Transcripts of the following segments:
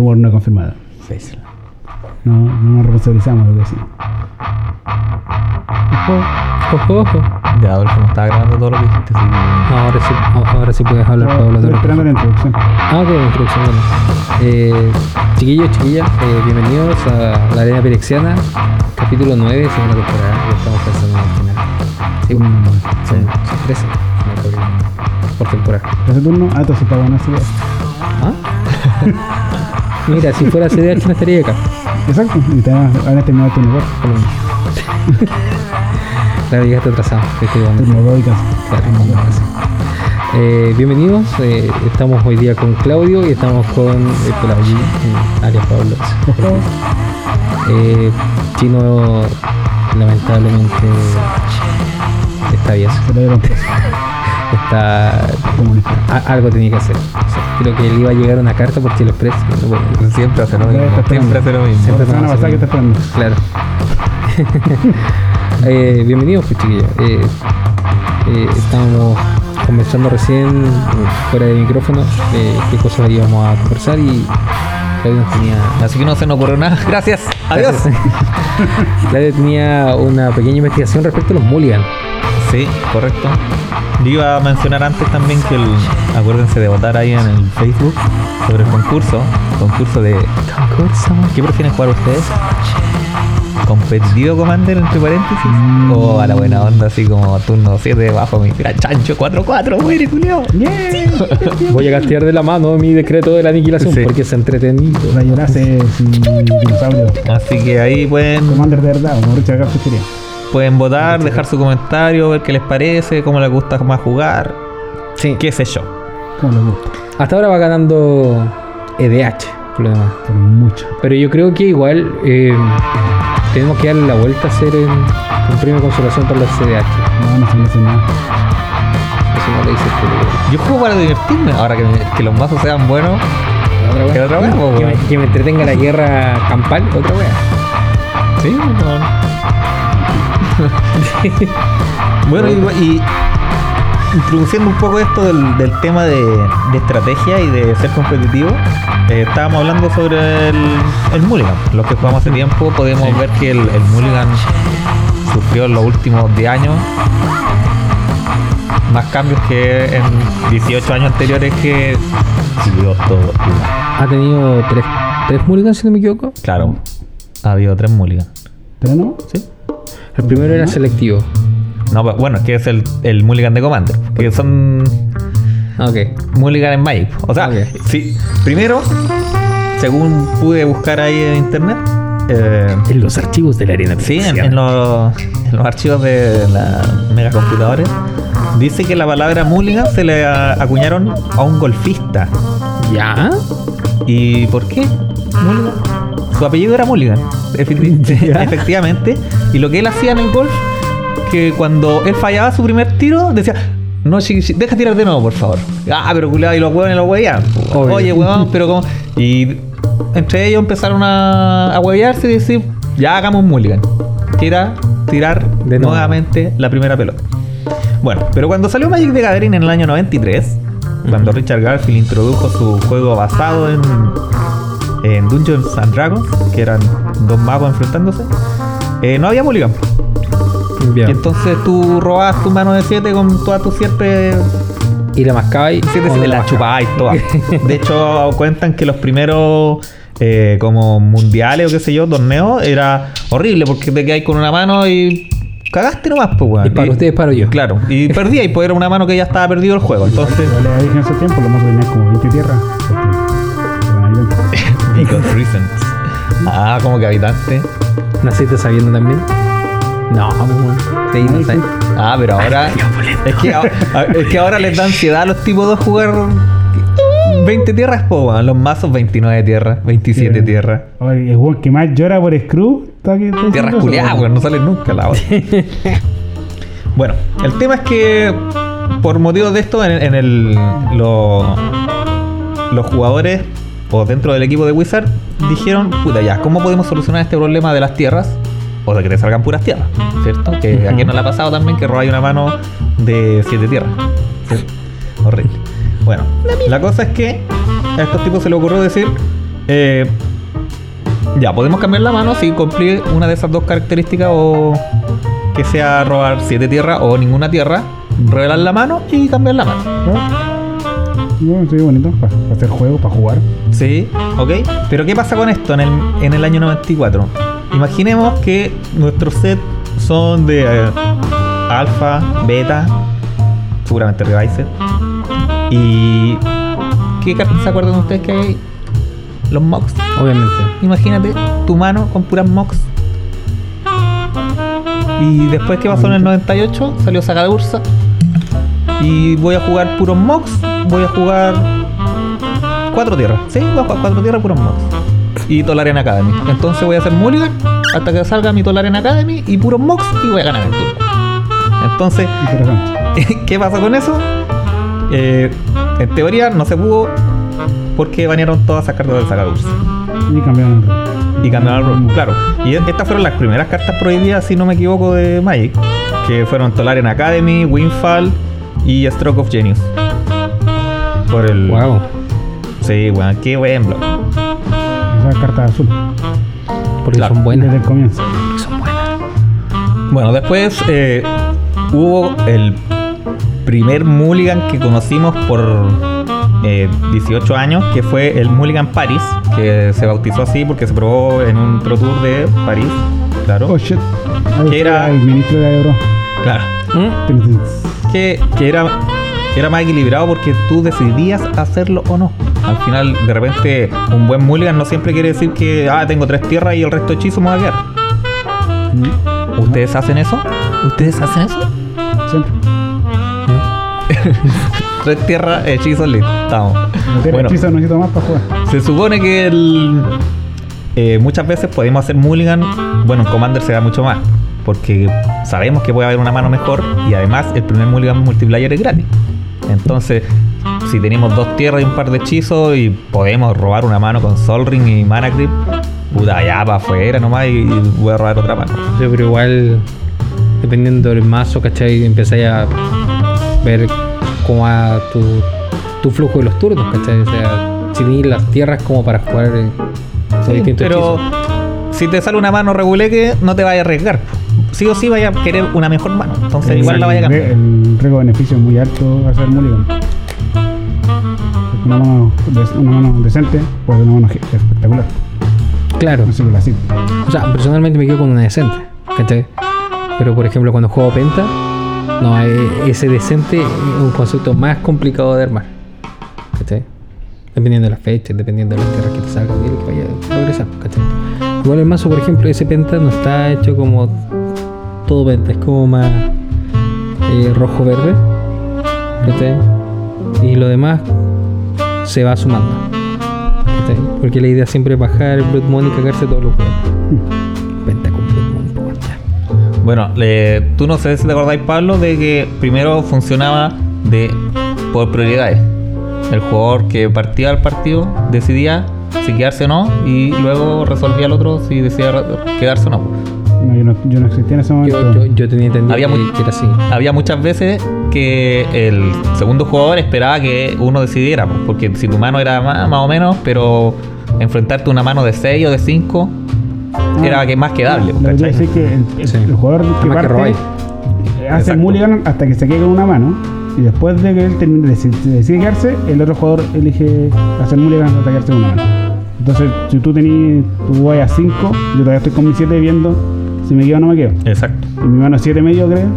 rumor no confirmado. Face. No, no nos responsabilizamos de lo que decimos. Ojo, ojo. Ya, Adolfo, no estaba grabando todo lo que dijiste, así que... Ahora sí, ahora sí puedes hablar, Pablo. Estoy esperando la introducción. Ah, ok, introducción, bueno. Eh, chiquillos, chiquillas, eh, bienvenidos a la Arena Pirexiana, capítulo 9, segunda temporada. Ya estamos pensando en el final. Sí, Mm, son, son 13 no, por- por temporada. Ese turno, ah, entonces está bueno así. ¿Ah? Mira, si fuera CDH no estaría acá. Exacto. Y te ahora terminado el turno 4. Por lo menos. Claro, llegaste atrasado. Estoy jugando. Turno 2 y casi. Claro, como casi. Eh, bienvenidos, eh, estamos hoy día con Claudio y estamos con eh, por allí, alias Pablo. Eh, Chino lamentablemente está bien, está algo tenía que hacer. Creo que le iba a llegar una carta por Chile Express. no puedo- Siempre hace lo mismo, siempre hace lo mismo. Siempre semana pasada que está esperando. Claro. Eh, bienvenidos, pues chiquillos. Eh, eh, estábamos conversando recién eh, fuera de micrófono eh, qué cosas íbamos a conversar y Claudio tenía. Así que no se nos ocurrió nada. Gracias. Adiós. Claudio tenía una pequeña investigación respecto a los mulligan. Sí, correcto. Yo iba a mencionar antes también que el, acuérdense de votar ahí en el Facebook sobre el concurso. Concurso de Concurso. ¿Qué prefieren jugar ustedes? ¿Competitivo Commander entre paréntesis? Mm. ¿O a la buena onda así como turno 7 bajo mi gran chancho 4-4? ¡Muere, Julio! Voy a castear de la mano mi decreto de la aniquilación Sí. porque es entretenido. La llorase sin dinosaurio. Así que ahí pueden, Commander de verdad, como Richard. Pueden votar, dejar su comentario, ver qué les parece, cómo les gusta más jugar, Sí. qué sé yo. Como les gusta. Hasta ahora va ganando EDH, por lo demás. Por mucho. Pero yo creo que igual eh, tenemos que darle la vuelta a hacer en, un premio de consolación para la CDH. No, no se me hace nada. Eso no lo dice Yo juego para divertirme, ahora que, me- que los mazos sean buenos. otra ¿Qué otra wea, po, que, me, que me entretenga la guerra campal, otra wea. Sí, bueno, y, y introduciendo un poco esto del, del tema de, de estrategia y de ser competitivo, eh, estábamos hablando sobre el, el Mulligan. Los que jugamos hace tiempo podemos ver que el, el Mulligan sufrió en los últimos 10 años más cambios que en 18 años anteriores que siguió todo igual. Ha tenido tres, tres mulligans, si no me equivoco. Claro, ha habido tres Mulligan. Pero no. ¿Sí? El primero era selectivo. No, pero bueno, es que es el, el Mulligan de Commander. Que son Ok. Mulligan en Magic. O sea, sí, primero, según pude buscar ahí en internet, eh, En los archivos de la arena. sí, en, en los, en los archivos de la megacomputadores, dice que la palabra Mulligan se le a- acuñaron a un golfista. ¿Ya? ¿Y por qué? Mulligan. Su apellido era Mulligan, efectivamente. Y lo que él hacía en el golf, que cuando él fallaba su primer tiro, decía, no, deja tirar de nuevo, por favor. Ah, pero culiado, y los huevones los. Obvio. Oye, huevón, pero como... Y entre ellos empezaron a, a huevearse y decir, ya hagamos Mulligan. Tira, tirar De nuevo. nuevamente la primera pelota. Bueno, pero cuando salió Magic the Gathering en el año 93, cuando Richard Garfield introdujo su juego basado en, en Dungeons and Dragons, que eran dos magos enfrentándose, eh, no había mulligan. Ya. Y entonces tú robabas tu mano de 7 con todas tus 7 Y la mascaba y. la mascaba? chupabas todas. De hecho, cuentan que los primeros eh, como mundiales o qué sé yo, torneos, era horrible porque te quedáis con una mano y cagaste nomás, pues, weón. Y para ustedes, para yo. Claro, y perdía y pues era una mano que ya estaba perdido el juego. Entonces, Yo le dije en ese tiempo, mazos tenían como 20 tierras. Reasons. Ah, como que habitante. ¿Naciste sabiendo también? No, bueno. Sí, no sé. Ah, pero ahora. Es que, a- a- es que ahora les da ansiedad a los tipos de jugar 20 tierras, po, los mazos 29 tierras, 27 Sí. tierras. Oye, el weón que más llora por Screw Tierras culiadas, weón. no salen nunca la otra. bueno, el tema es que por motivos de esto, en, en el. lo- los jugadores o dentro del equipo de Wizard dijeron, puta ya, ¿cómo podemos solucionar este problema de las tierras? O de que te salgan puras tierras, ¿cierto? Que a quien no le ha pasado también que robáis una mano de siete tierras. ¿cierto? Horrible. Bueno, la cosa es que a estos tipos se les ocurrió decir, Eh, ya, podemos cambiar la mano si cumple una de esas dos características o que sea robar siete tierras o ninguna tierra, revelar la mano y cambiar la mano. Bueno, sí, bonito, para hacer juego, para jugar. Sí, ok. Pero ¿qué pasa con esto en el, en el año 94? Imaginemos que nuestros sets son de eh, alfa, beta, seguramente revised. ¿Y qué cartas se acuerdan ustedes que hay? Los mocks. Obviamente. Imagínate tu mano con puras mocks. Y después que pasó en el 98, salió Saga de Ursa. Y voy a jugar puros mocks. Voy a jugar cuatro tierras. Sí, voy a jugar cuatro tierras puros mocks. Y Tolarian Academy. Entonces voy a hacer Mulligan hasta que salga mi Tolarian Academy y puros mocks y voy a ganar el turno. Entonces. ¿Qué pasa con eso? Eh, en teoría no se pudo porque banearon todas esas cartas del Sagadursa Y cambiaron el y cambiaron el. Claro. Y estas fueron las primeras cartas prohibidas, si no me equivoco, de Magic. Que fueron Tolarian Academy, Windfall y Stroke of Genius. Por el. Wow. Sí, weón, qué buen blog. Esa carta azul. Porque Claro. son buenas. Desde el comienzo. Porque son buenas. Bueno, después eh, hubo el primer Mulligan que conocimos por eh, 18 años, que fue el Mulligan Paris, que se bautizó así porque se probó en un Pro Tour de París, claro. Oh shit. Ahí ¿Qué está era? El ministro de Aero. Claro. Que, que era, era más equilibrado porque tú decidías hacerlo o no. Al final, de repente, un buen Mulligan no siempre quiere decir que, ah, tengo tres tierras y el resto hechizo me va a quedar. Mm, ¿Ustedes hacen eso? ¿Ustedes hacen eso? Siempre. Tres tierras, hechizos, listo. Estamos. No tiene Bueno, hechizo, necesito más para jugar. se supone que el, eh, muchas veces podemos hacer mulligan. Bueno, en Commander se da mucho más. Porque sabemos que puede haber una mano mejor. Y además, el primer mulligan multiplayer es gratis. Entonces, si tenemos dos tierras y un par de hechizos. Y podemos robar una mano con Sol Ring y Mana Grip. Puta, ya para afuera nomás. Y, voy a robar otra mano. Sí, pero igual, dependiendo del mazo, ¿cachai? Empezáis a ver cómo va tu, tu flujo de los turnos, ¿cachai? O sea, si tienes las tierras como para jugar eh, Sí, distintos pero hechizos. si te sale una mano reguleque, no te vayas a arriesgar. Sí o sí vaya a querer una mejor mano. Entonces, igual la vaya a cambiar. El riesgo beneficio es muy alto hacer mulligan. Una mano, una mano decente, pues una mano espectacular. Claro. Así que la cito. O sea, personalmente me quedo con una decente, ¿cachai? Pero por ejemplo, cuando juego Penta, no, eh, ese decente es un concepto más complicado de armar, ¿cachai? Dependiendo de las fechas, dependiendo de las tierras que te salgan y que vaya a progresar, ¿cachai? Igual el mazo, por ejemplo, ese Penta no está hecho como todo Penta, es como más eh, rojo-verde. Y lo demás se va sumando. Porque la idea siempre es bajar el Blood Money y cagarse todos los juegos. Penta con Blood Money, por. Bueno, tú no sé si te acordáis, Pablo, de que primero funcionaba de por prioridades. El jugador que partía al partido decidía si quedarse o no y luego resolvía el otro si decidía quedarse o no. No, yo, no, yo no existía en ese momento. Yo, yo, yo tenía entendido Había que, que era así. Había muchas veces que el segundo jugador esperaba que uno decidiera, po, porque si tu mano era más, más o menos, pero enfrentarte a una mano de 6 o de 5 era que más que quiero ¿cachai? decir que el, el- Sí. el jugador que Además que parte eh, hace Exacto. mulligan hasta que se quede con una mano. Y después de que él termine, decide, decide quedarse, el otro jugador elige hacer mulligan hasta quedarse con una mano. Entonces, si tú tenés tu guay a 5, yo todavía estoy con mi 7 viendo si me quedo no me quedo. Exacto. Y mi mano 7 medio, creo,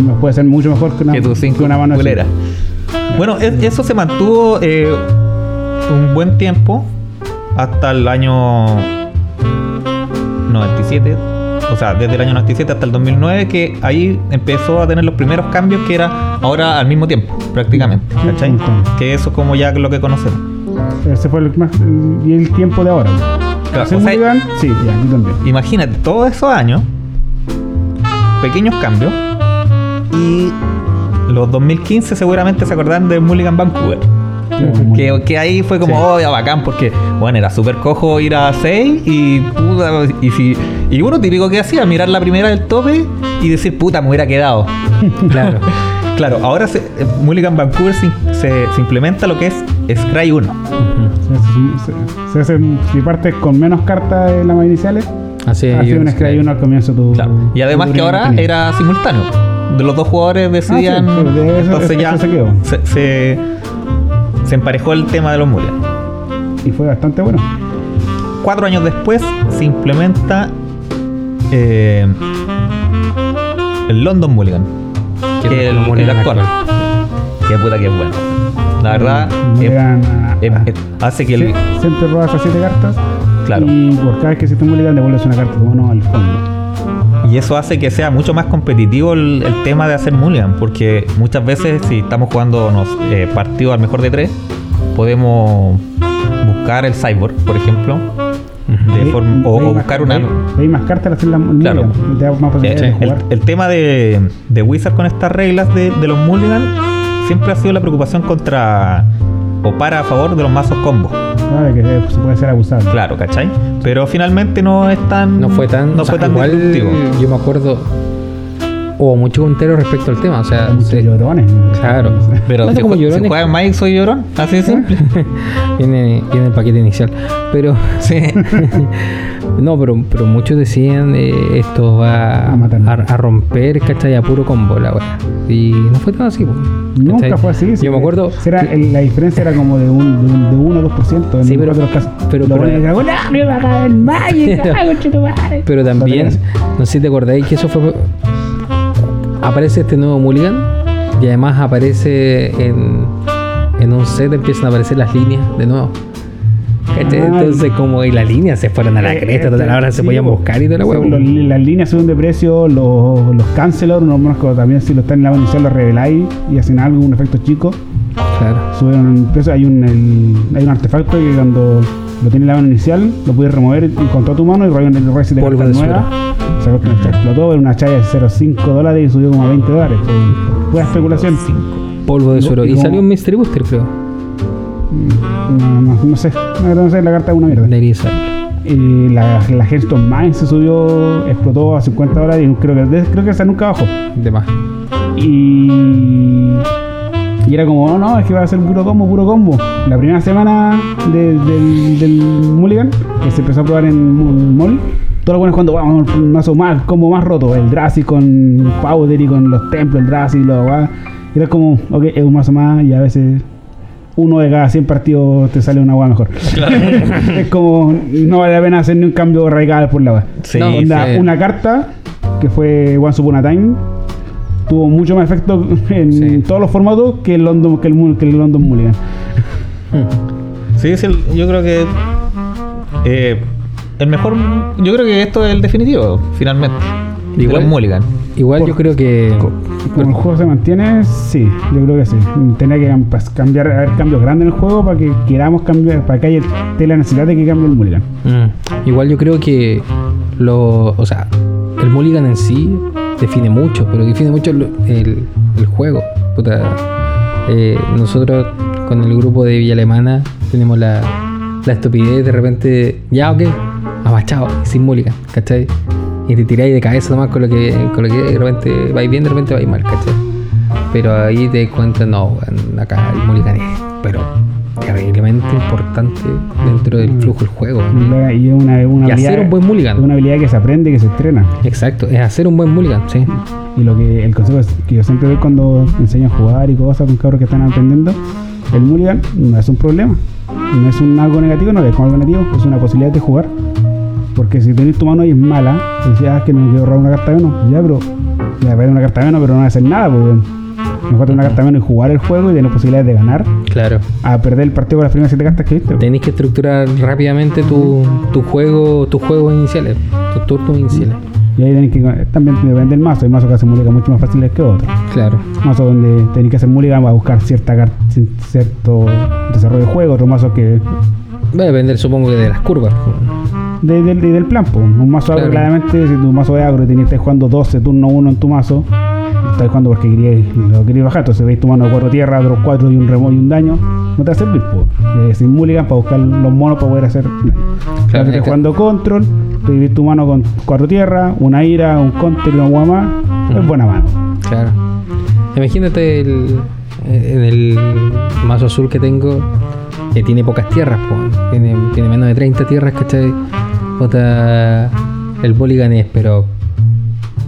me puede ser mucho mejor que una, que tu que 5 una mano culera. así. Bueno, es- eso se mantuvo eh, un buen tiempo hasta el año 97. O sea, desde el año 97 hasta el 2009, que ahí empezó a tener los primeros cambios que era ahora al mismo tiempo, prácticamente. ¿Cachai? Que eso es como ya lo que conocemos. Ese fue el, más, el tiempo de ahora. Claro, ¿Hacer o sea, mulligan? Sí, ya, yo también. Imagínate, todos esos años, pequeños cambios, y los 2015 seguramente se acordarán de Mulligan Vancouver. Que, que ahí fue como, Sí. oh, ya bacán, porque, bueno, era súper cojo ir a 6 y puta, y, si, y uno típico que hacía, mirar la primera del tope y decir, puta, me hubiera quedado. Claro. Claro, ahora se, eh, Mulligan Vancouver se, se- se implementa lo que es Scry 1. Se, se, se hacen, si partes con menos cartas en las iniciales, Así es. una que hay uno al comienzo tu. Claro. Y además tu que ahora tenía. era simultáneo. De los dos jugadores decidían. Ah, sí, sí, de eso- entonces eso ya se quedó. se, se, se emparejó el tema de los Mulligan. Y fue bastante bueno. Cuatro años después se implementa eh, el London Mulligan. Que es el, el Mulligan el actual. Que puta que es bueno. La verdad, Me eh, llegan a- eh, a- eh, hace que el. Siempre robas a 7 cartas. Claro. Y por cada vez que se te mulligan, devuelves una carta mano al fondo. Y eso hace que sea mucho más competitivo el, el tema de hacer Mulligan, porque muchas veces si estamos jugando nos, eh, partidos al mejor de tres, podemos buscar el Cyborg, por ejemplo, de Ahí- forma- o, o más- buscar una... Hay más cartas al hacer la mulligan. Claro. Te da más posibilidades de el, jugar. el tema de, de Wizard con estas reglas de, de los Mulligan siempre ha sido la preocupación contra o para a favor de los mazos combos. Sabe que eh, se puede ser abusado. Claro, ¿cachai? Pero finalmente no es tan... No fue tan. no o sea, fue tan igual. Yo me acuerdo. Hubo mucho contero respecto al tema. O sea, Muchos se- llorones. Claro. Pero No si, si llorones. juegas Magic soy llorón, así de simple. viene, viene el paquete inicial. Pero. sí. No, pero, pero muchos decían eh, esto va A a, a romper, ¿cachai? A puro combo la wea. Y no fue tan así, Nunca ¿cachai? fue así. Yo me acuerdo. Era, el- la diferencia era como de un, de un, de 1 o 2% en Sí, pero- los casos. pero- pero- bueno era, "Hola, me va a caer el Magic, ah, conchetumare". Pero también, no sé si te acordáis que eso fue. Aparece este nuevo Mulligan y además aparece en, en un set, empiezan a aparecer las líneas de nuevo. ¿Cachai? Entonces, como y las líneas se fueron a la Eh, cresta, total, ahora se sí, podían po. buscar y toda la los- las líneas suben de precio, los, los cancelor, no más como también si lo están en la inicial, lo reveláis y hacen algo, un efecto chico, Claro. suben en precio. Hay un, el- hay un artefacto que cuando lo tienes en la mano inicial, lo puedes remover toda tu mano y reviven el resto de cartas de nuevas. Se explotó, era una chaya de 0,5 dólares y subió como a 20 dólares. Fue, especulación. Polvo de suero. y salió un Mystery Booster, creo. No, no, no sé, no sé, la carta es una mierda. Y la, la Hearthstone Mine se subió, explotó a 50 dólares y creo que, creo que esa nunca bajó. De más. Y, y era como, no, no, es que va a ser puro combo, puro combo. La primera semana de- del, del Mulligan, que se empezó a probar en Mall, todos los buenos cuando vamos un mazo más, combo más roto, el Drazi con Powder y con los templos, el Drazi y lo va. Era como, ok, es un mazo más y a veces uno de cada 100 partidos te sale una agua mejor. es como, no vale la pena hacer ni un cambio radical por la agua. Sí, No, Onda. Una carta que fue Once Upon a Time tuvo mucho más efecto en Sí. todos los formatos que el London, que el, Mu- que el London Mulligan. Sí, sí, el- yo creo que eh, el mejor, yo creo que esto es el definitivo, finalmente. Igual- Mulligan. Igual Por- yo creo que. Como el juego se mantiene, sí, yo creo que sí. Tenía que pas- cambiar, haber cambios grandes en el juego para que queramos cambiar, para que haya la necesidad de que cambie el Mulligan. Mm. Igual yo creo que lo, o sea, el Mulligan en sí define mucho, pero define mucho el, el juego. Puta, eh, nosotros con el grupo de Villa Alemana tenemos la, la estupidez de repente, ya ok, amachado, sin Mulligan, ¿cachai? Y te tiráis de cabeza nomás con lo que, con lo que de repente vais bien, de repente vais mal, ¿cachai? Pero ahí te das cuenta, no, acá el Mulligan es, pero terriblemente importante dentro del flujo del juego. Y es una, una Y hacer un buen es mulligan. una habilidad que se aprende que se estrena. Exacto, es hacer un buen mulligan, sí. Y lo que el consejo es- que yo siempre doy cuando enseño a jugar y cosas con cabros que están aprendiendo, el mulligan no es un problema. No es un algo negativo, no es algo negativo, es una posibilidad de jugar. Porque si tenés tu mano y es mala, decías "Ah, que no quiero robar una carta menos, ya, pero ya una carta menos, pero no va a hacer nada, pues mejor tener una carta menos y jugar el juego y tener posibilidades de ganar Claro. a perder el partido con las primeras siete cartas que viste. pues. Tenés que estructurar rápidamente tu, tu juego, tus juegos iniciales, tus turnos iniciales. Y ahí tenés que también depende del mazo, hay mazos que hacen mulligan mucho más fáciles que otros. Claro. mazos donde tenés que hacer mulligan para buscar cierta cierto desarrollo de juego, otros mazos que Va a depender, supongo que de las curvas. De- del- de- del plan. Un mazo agro, Claro. claramente, si tu mazo es agro y estás jugando 12 turno 1 en tu mazo, estás jugando porque querías, lo querías bajar, entonces veis tu mano de 4 tierras, otros 4 y un remo y un daño, no te va a servir. Eh, sin mulligan para buscar los monos para poder hacer. Claro, estás jugando control, te tu mano con 4 tierras, una ira, un counter y una guama, es buena mano. Claro. Imagínate el, en el mazo azul que tengo, que tiene pocas tierras, po, tiene, tiene menos de 30 tierras, ¿cachai? Puta, el Mulligan es, pero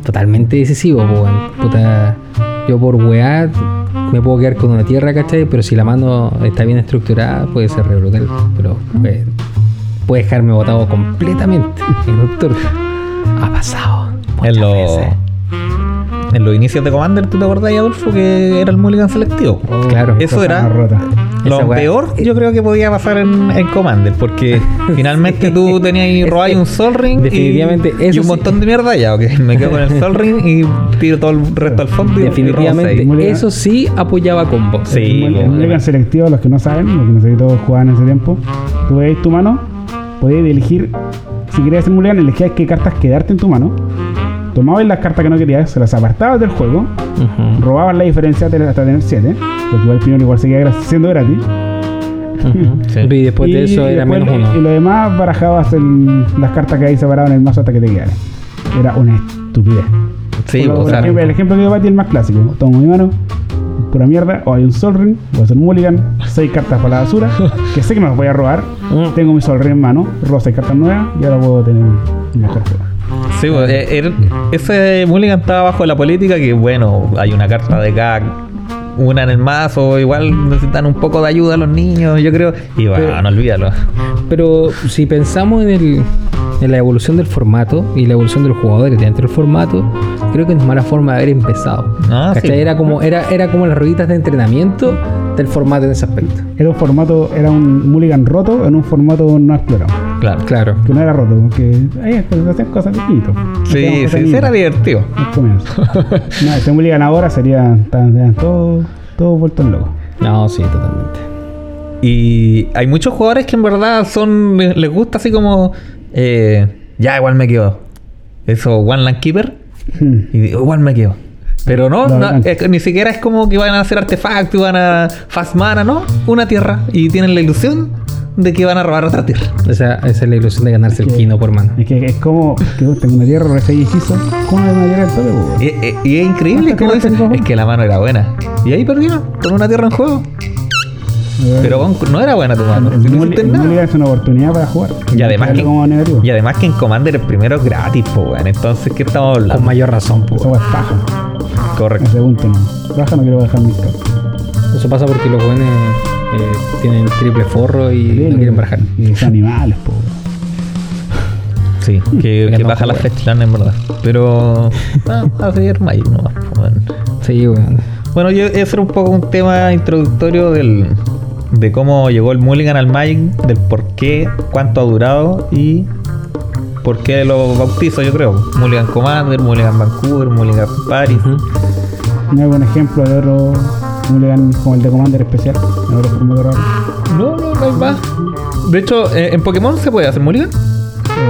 totalmente decisivo, weón. puta, yo por weá me puedo quedar con una tierra, ¿cachai? Pero si la mano está bien estructurada, puede ser re brutal, pero puede, puede dejarme botado completamente en un turno. Ha pasado. Muchas los, veces. En los inicios de Commander, ¿tú te acordás, Adolfo, que era el Mulligan selectivo? Claro. Eso era rota. lo peor, yo creo que podía pasar en, en Commander, porque finalmente tú tenías ahí robáis un Sol Ring Definitivamente, y, y eso un sí. montón de mierda ya, ok, me quedo con el Sol Ring y tiro todo el resto al fondo y- y robo Definitivamente. Mulligan. eso sí apoyaba combo. Sí, el, Mulligan selectivo, los que no saben, los que no sé que todos jugaban en ese tiempo, tú veis tu mano, podías elegir, si querías hacer Mulligan, elegías qué cartas quedarte en tu mano, tomabas las cartas que no querías, se las apartabas del juego, robabas la diferencia hasta tener 7, porque igual el primero igual seguía siendo gratis. Sí. Y después de eso era menos le- Y uno. lo demás barajabas el- las cartas que ahí separaban en el mazo hasta que te quedaran. Era una estupidez. Sí, o sea, ejemplo, el ejemplo que yo batí es el más clásico. Tomo mi mano, pura mierda, o hay un Sol Ring, voy a hacer un Mulligan, 6 cartas para la basura, que sé que me las voy a robar. Mm. Tengo mi Sol Ring en mano, robo 6 cartas nuevas y ahora puedo tener un mejor juego. Sí, pues, eh, era- ese Mulligan estaba bajo la política que, bueno, hay una carta de cada una en el mazo, igual necesitan un poco de ayuda a los niños, yo creo. Y bueno, Pero- no olvídalo. Pero si pensamos en, el, en la evolución del formato y la evolución de los jugadores dentro del formato, creo que no es mala forma de haber empezado. Ah, sí. Era como era era como las rueditas de entrenamiento del formato en ese aspecto. Era un formato, era un Mulligan roto en un formato no explorado. Claro. Claro. Que no era roto, porque ahí se hacían cosas distintas. Sí, sí, era divertido. No, este Mulligan ahora sería. Estarían todos todos vueltos locos. No, sí, totalmente. Y hay muchos jugadores que en verdad son les, gusta así como eh, ya igual me quedo. Eso One Land Keeper Hmm. y igual me quedo. Pero no, no, ni siquiera es como que van a hacer artefactos y van a fast mana, ¿no? Una tierra y tienen la ilusión de que van a robar otra tierra. Esa, esa es la ilusión de ganarse el que- kino por mano. Es que es como que vos tengo una tierra, hechizo. ¿Cómo es una tierra del? Y, y- y es increíble, ¿Cuántas como dicen, es que la mano era buena. Y ahí perdieron con una tierra en juego. Pero con- no era buena tu mano. el, no el es una oportunidad para jugar. Y además, que, como negativo. y además que en Commander el primero es gratis, pues, weón. Entonces, ¿qué estamos hablando? Con mayor razón, po. Esa weá es paja. Correcto. Ese punto no. Baja no quiero bajar mis cartas. Eso pasa porque los jóvenes eh, tienen triple forro y no quieren barajar. Y son animales, po. Sí, que, que no baja la fetchland en verdad. Pero, ah, a seguir Magic nomás, weón. Sí, weón. Bueno, yo, ese era un poco un tema introductorio del, de cómo llegó el Mulligan al Magic, del por qué, cuánto ha durado y por qué lo bautizo, yo creo. Mulligan Commander, Mulligan Vancouver, Mulligan Paris. Ujú. ¿No hay algún ejemplo de otro Mulligan como el de Commander especial? En otro formato raro. No, no, no hay más. De hecho, eh, en Pokémon se puede hacer Mulligan.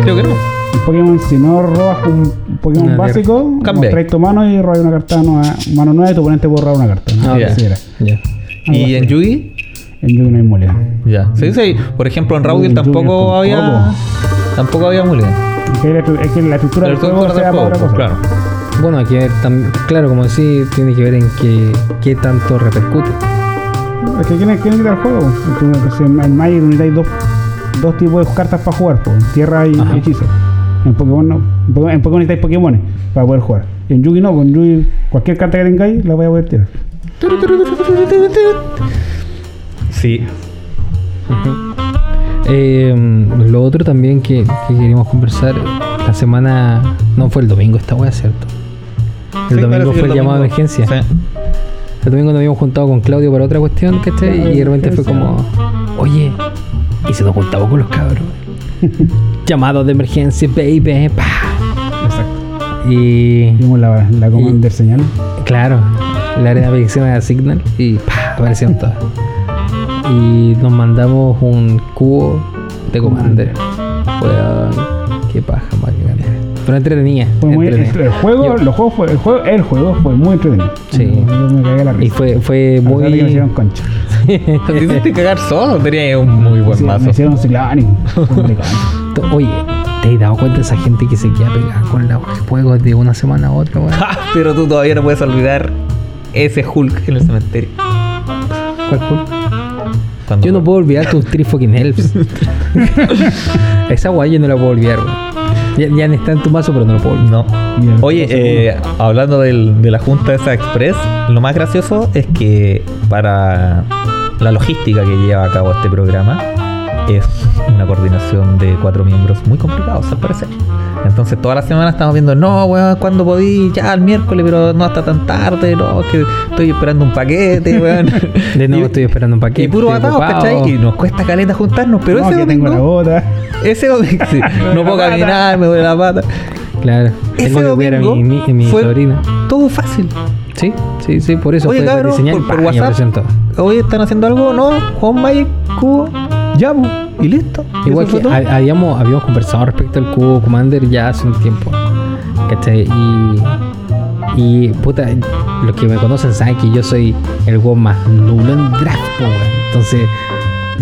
Creo que no. En Pokémon, si no robas un Pokémon Una básico, Cambia. traes tu mano y robas una carta nueva, mano nueva y tu oponente puede robar una carta. ¿no? Ah, Y en. Yugi, En Yugi no hay Mulligan. ya. Se dice ahí, por ejemplo, en Yugi tampoco tampoco. había. Tampoco había Mulligan. Es que la, es que la estructura del juego sea para otra cosa. claro. Bueno, hay que ver tam- claro, como decís, tiene que ver en qué, qué tanto repercute. Es que tiene que ir al juego. Entonces, en el Magic necesitáis dos, dos tipos de cartas para jugar, po, tierra y Ajá. hechizo. En Pokémon no. En Pokémon, en Pokémon necesitáis Pokémon para poder jugar. En Yugi no, con Yugi cualquier carta que tengáis la voy a poder tirar. Sí. Eh, lo otro también que, que queríamos conversar, la semana, no fue el domingo esta wea, ¿cierto? El Sí, domingo fue el llamado de emergencia. Sí. El domingo nos habíamos juntado con Claudio para otra cuestión, ¿cachai? Llamado Y de de repente fue como, oye, y se nos juntamos con los cabros. Llamados de emergencia, baby, pa. Exacto. Y Vimos la, la Commander señal. claro, la arena de predicción era Signal y pa, aparecieron todas. Y nos mandamos un cubo de Commander. Weón, qué paja más que gané. Pero entretenía. Fue muy, el, entretenía. el juego, Yo- los juegos fue, el juego, el juego fue muy entretenido. Sí. Yo me cagué la Y risa. fue, fue A pesar de que me muy. hicieron concha. Te hiciste cagar solo, tenía un muy buen Sí, mazo. me hicieron ciclónico. Oye, ¿te has dado cuenta de esa gente que se queda pegada con los juegos de una semana a otra, weón? Ja, Pero tú todavía no puedes olvidar ese Hulk en el cementerio. ¿Cuál fue? Cuando- Yo no puedo olvidar tus three fucking helps. Esa guay yo no la puedo olvidar, weón. Ya, ya está en tu mazo, pero no lo puedo olvidar. No. Oye, eh, hablando del- de la junta de esa Express, lo más gracioso es que para la logística que lleva a cabo este programa es una coordinación de cuatro miembros muy complicados, al parecer. Entonces, toda la semana estamos viendo, no, weón, ¿cuándo podí? Ya el miércoles, pero no hasta tan tarde, no, es que estoy esperando un paquete, weón. De nuevo Y- estoy esperando un paquete. Y puro ocupado. ¿cachai? Y nos cuesta caleta juntarnos, pero no, ese que tengo la domingo, bota. ese domingo, sí, no puedo pata. caminar, me duele la pata. Claro. Ese Tengo que cuidar a mi, domingo mi, mi fue sobrina. Todo fácil. Sí, sí, sí, por eso Oye, fue cabrón, diseñar por, por WhatsApp. Oye, ¿están haciendo algo? No, Juan Magic, cubo, ya, y listo. Igual que habíamos, habíamos conversado respecto al cubo Commander ya hace un tiempo. ¿Cachai? Y, y puta, los que me conocen saben que yo soy el weón más nulo en draft. Entonces,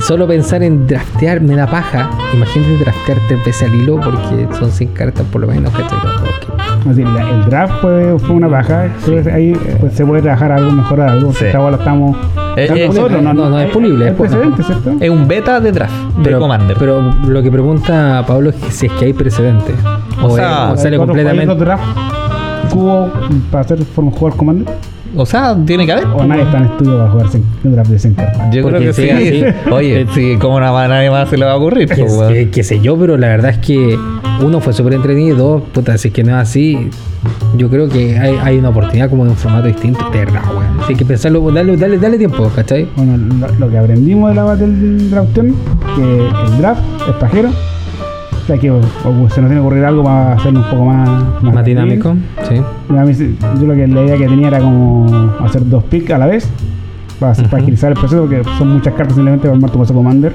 solo pensar en draftear me da paja. Imagínate draftear tres veces al hilo porque son 100 cartas por lo menos, ¿cachai? Ok. Así, la- el draft fue, fue una baja. Entonces ahí pues, se puede trabajar algo, mejorar algo. Sí. Esta bola estamos. Eh, estamos eh, nosotros, no, no, es pulible, Es es un beta de draft, de Pero, Commander. pero lo que pregunta Pablo es que si es que hay precedentes. O O, sea, es- o sale ¿Hay otro- hay completamente. draft cubo para hacer jugar comando? O sea, tiene que haber. ¿O nadie está en estudio para jugar sin- un draft de 100 cartas? Yo Porque creo que sí. así, Oye, sí, como no a nadie más se le va a ocurrir. Que, po, weón. que- que sé yo, pero la verdad es que uno fue súper entretenido y dos, puta, si es que no es así, yo creo que hay, hay una oportunidad como de un formato distinto, de verdad, weón. Así que pensarlo, dale, dale, dale tiempo, ¿cachai? Bueno, lo, lo que aprendimos de la battle del que el draft es pajero. O sea, que o- se nos tiene que ocurrir algo para hacerlo un poco más, Más, dinámico, sí. Mí yo lo que la idea que tenía era como hacer dos picks a la vez para, para agilizar el proceso porque son muchas cartas simplemente para armar tu mazo commander.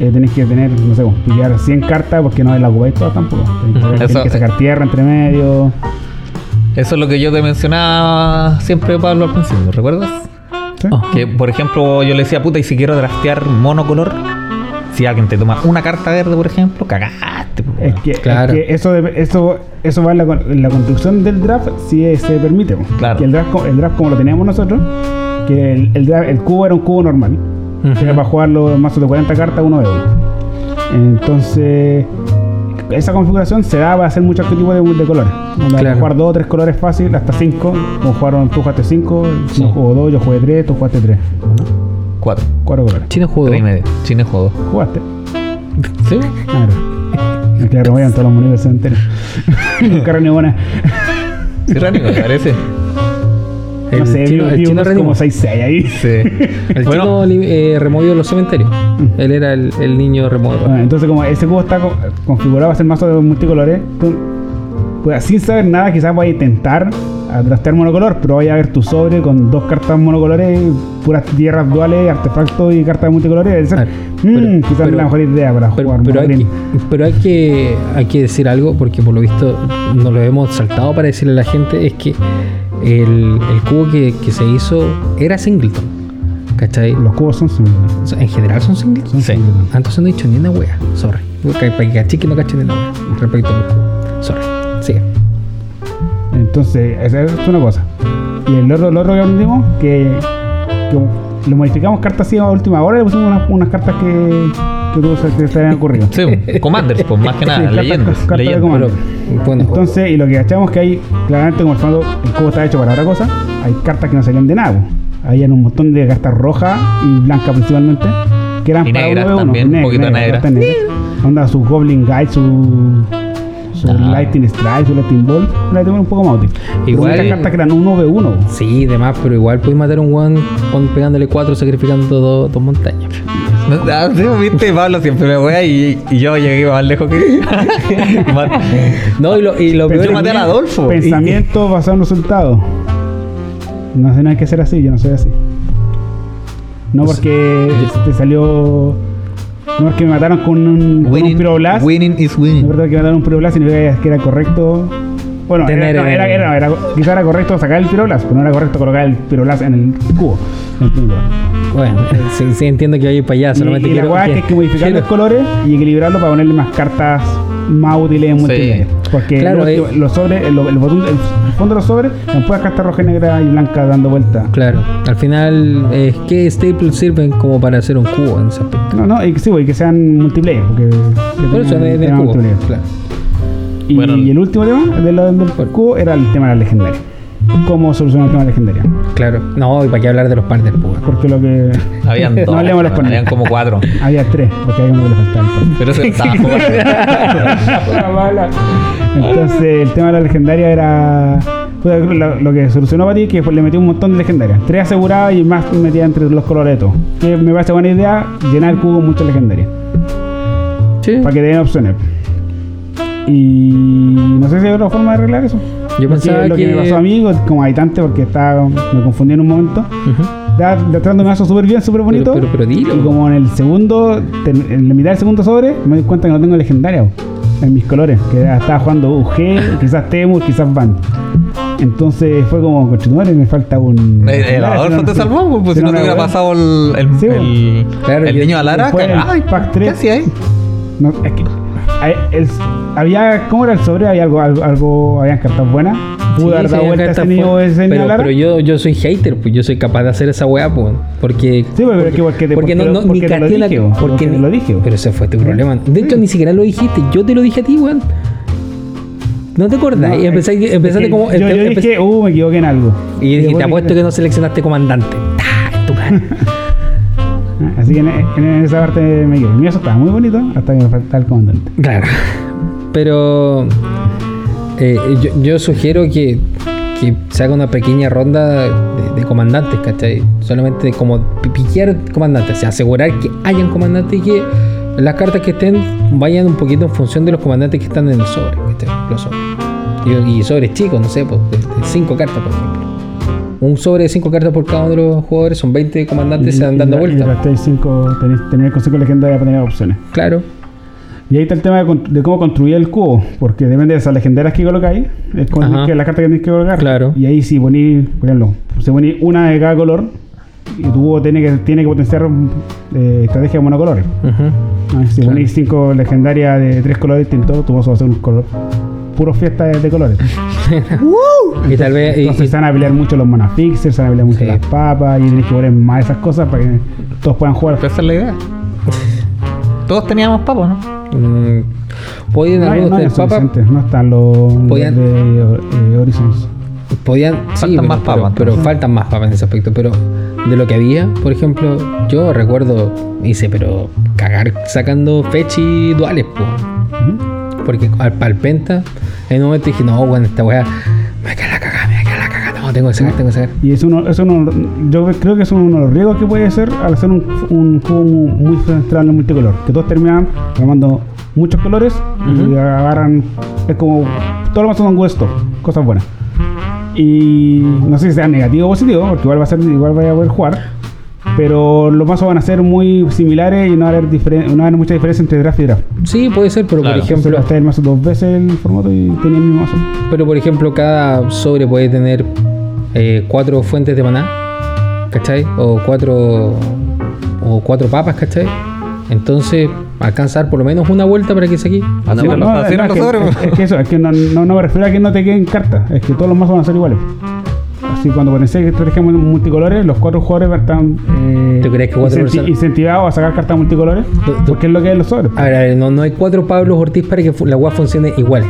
Eh, tenés que tener, no sé, pillar 100 cartas porque no las ocupáis todas tampoco. Tenés que, tenés sacar tierra entre medio. Eso es lo que yo te mencionaba siempre, Pablo, al principio, ¿recuerdas? ¿sí? Oh. Que, por ejemplo, yo le decía, puta, y si quiero draftear monocolor, si alguien te toma una carta verde, por ejemplo, cagaste. po, Es que, Claro. es que eso, debe- eso, eso va en la, con- en la construcción del draft si es- se permite. pues. Claro. Que el draft, el draft como lo teníamos nosotros, que el, el, draft- el cubo era un cubo normal. Que era para jugar los mazos de 40 cartas uno de uno. Entonces, esa configuración se da para hacer muchos tipos de, de colores. Donde Claro. jugar dos o tres colores fácil, hasta cinco. Como jugaron, tú jugaste cinco, Sí. yo juego dos, yo jugué tres, tú jugaste tres. Cuatro. Cuatro colores. Chino jugó. Tres y medio. Chile jugó. Jugaste. ¿Sí? Claro. Removían todos los monitos cementerio. Nunca reunió una. Sí, Rani, me parece. El no sé, chino, vi- el chino unos como 6-6 ahí. Sí. El bueno, chino eh, removió los cementerios. Mm. Él era el, el niño removedor. Bueno, entonces, como ese cubo está co- configurado para hacer mazo de multicolores, tú, pues, sin saber nada, quizás vayas a intentar a draftear monocolor, pero vaya a ver tu sobre con dos cartas monocolores, puras tierras duales, artefactos y cartas multicolores. "Mm, quizás pero- es la mejor idea para Pero, jugar pero hay, monogreen". que, pero hay que hay que decir algo porque por lo visto nos lo hemos saltado para decirle a la gente es que el, el cubo que, que se hizo era singleton ¿cachai? Los cubos son sea, en general son singleton Son Sí. singleton. Entonces no he dicho ni una wea sorry Porque para que caché que no caché ni una wea respecto a los cubos sorry Entonces, esa es una cosa. Y el otro, lo otro que aprendimos, que, que le modificamos cartas así a última hora y le pusimos unas, unas cartas que, que, tú, que te habían ocurrido. sí, Commanders, pues más que Sí, nada, cartas- leyendas. cartas leyendas. Pero bueno Entonces, y lo que cachamos que hay, claramente como el fondo, el cubo está hecho para otra cosa, hay cartas que no salían de nada. po. Habían un montón de cartas rojas y blancas principalmente, que eran Y para negras uno de uno. también, un poquito negras, negras. cartas negras. Onda su Goblin Guide, su, Ah. Lightning Strike, su Lightning Ball, la tengo un poco más útil. Pero Igual- muchas cartas que eran 1v1. po. sí demás pero igual puedes matar a un one con- pegándole cuatro sacrificando dos, dos montañas Ah, sí, viste, Pablo siempre me wea y, y yo llegué más lejos que. no y lo, y lo Pero peor yo maté a Adolfo. Pensamiento basado en resultados. No sé, no hay que ser así, yo no soy así. No Pues, porque te salió. No porque me mataron con un, con un Winning, Pyroblast. winning is No es winning. verdad que me mataron un Pyroblast significa que era correcto. Bueno, era, tener era, era, era- quizá era correcto sacar el Pyroblast, pero no era correcto colocar el Pyroblast en el cubo. en el lugar. Bueno, eh, sí, sí entiendo que va a ir para allá. Y, Solamente y la quiero weá es que hay que modificar quiero- los colores y equilibrarlo para ponerle más cartas más útiles en Sí. multiplayer. Porque Claro, los, eh. los sobres, el, el botón, el fondo de los sobres, son puras cartas rojas, negras y blancas dando vueltas. Claro, al final, es que staples sirven como para hacer un cubo en ese aspecto. No, no, y que sí, y que sean multiplayer. Porque, que Por eso, de, del cubo. multiplayer. Claro. Y, Bueno. y el último tema de lo- del cubo era el tema de la legendaria. ¿Cómo solucionar el tema de la legendaria? Claro. No, y para qué hablar de los partners, pues. Porque lo que. Habían No dos. hablemos de las habían como cuatro. Había tres, porque había uno que le faltaba. Pero eso estaba jugando. Entonces, el tema de la legendaria era. Lo, lo que solucionó para ti es que le metió un montón de legendarias. Tres aseguradas y más metía entre los colores de todo. Que me parece buena idea llenar el cubo con muchas legendarias. Sí. Para que den opciones. Y no sé si hay otra forma de arreglar eso. Yo Porque pensaba lo que... que- me pasó a mí como habitante, porque estaba, me confundí en un momento. Estaba tratando de mazo súper bien, súper bonito. Pero, pero, pero dilo. Y como en el segundo, en la mitad del segundo sobre, me di cuenta que no tengo legendaria en mis colores. Que estaba jugando UG, quizás Temu, quizás Van. Entonces fue como, conchetumare, me falta un. El, el Adolfo te salvó, pues si no te hubiera pasado el, el, Sí, pues. el, Claro, el niño Alara, que, ay, pack ¿qué hacía ahí? No, es que. El- había, ¿Cómo era el sobre? Había algo, algo, algo habían cartas buenas. Pude Sí, haber dado ese pero, pero yo, yo soy hater, pues yo soy capaz de hacer esa weá, pues. Porque. Sí, pero es que porque te- porque no, lo- no, porque ni te lo la- dije, porque te lo dije. Pero ese fue tu problema. De hecho, Sí. ni siquiera lo dijiste. Yo te lo dije a ti, weón. ¿No te acordás? No, y empezaste, empezaste como. Yo, yo dije, uh, me equivoqué en algo. y te apuesto que no seleccionaste comandante. En tu cara. Así que en, esa parte me equivoqué. Mi eso estaba muy bonito hasta que me faltaba el comandante. Claro. Pero eh, yo, sugiero que, se haga una pequeña ronda de, comandantes, ¿cachai? Solamente como pi- piquear comandantes, asegurar que hayan comandantes y que las cartas que estén vayan un poquito en función de los comandantes que están en el sobre, ¿cachai? Los sobres. Y, y sobres chicos, no sé, pues, 5 cartas, por ejemplo. Un sobre de 5 cartas por cada uno de los jugadores, son 20 comandantes, se van dando y, y vueltas. tenéis, tenéis con cinco legendarias para tener opciones. Claro. Y ahí está el tema de, de cómo construir el cubo, porque depende de esas legendarias que colocáis, es que la carta que tenéis que colocar. Claro. Y ahí si ponéis, por ejemplo, si ponéis una de cada color, y tu cubo tiene que, tiene que potenciar eh, estrategia de monocolores. Ujú. Ah, Si Claro. ponéis cinco legendarias de tres colores distintos, tu vas a hacer un color. Puro fiesta de, de colores. Y tal vez. y- Entonces y- se van a pelear mucho los monafixers, se van a pelear mucho Sí. las papas, y tenéis que poner más esas cosas para que todos puedan jugar. Pero esa es la idea. Todos teníamos papas, ¿no? Mm, podían No, hay- algunos no, tener papas, suficientes, no están los, Podían- de eh, Horizons. podían, sí, Faltan pero, más pero- papas, pero faltan más papas en ese aspecto. Pero de lo que había, por ejemplo, yo recuerdo, hice, pero cagar sacando fetch y duales, pues. Porque al palpenta, en un momento dije, no, bueno, esta weá, me queda la cagada, me queda la cagada, no, tengo que sacar, tengo que sacar. Y es uno, es uno, yo creo que es uno de los riesgos que puede ser al hacer un, un juego muy, centrado en multicolor. Que todos terminan armando muchos colores y agarran. Es como. Todos los mazos son West cosas buenas. Y no sé si sea negativo o positivo, porque igual va a ser, igual vaya a poder jugar. Pero los mazos van a ser muy similares y no va a haber, diferen- no va a haber mucha diferencia entre draft y draft. Sí, puede ser, pero Claro. por Ejemplo, gastar el mazo dos veces el formato y tenía el mismo mazo. pero por ejemplo, cada sobre puede tener eh, cuatro fuentes de maná, ¿cachai? O cuatro o cuatro papas, ¿cachai? Entonces, alcanzar por lo menos una vuelta para que se aquí. Así No, no, no, es, que, es- es que eso, es que no, no, no me refiero a que no te queden cartas, es que todos los mazos van a ser iguales. Así cuando potenciáis estrategias mul- multicolores, los cuatro jugadores están eh, ¿Tú crees que cuatro incenti- personas- incentivados a sacar cartas multicolores, Tú- tú- porque es lo que es los sobres. A ver, a ver, no, no hay cuatro Pablo Ortiz para que la weá funcione igual.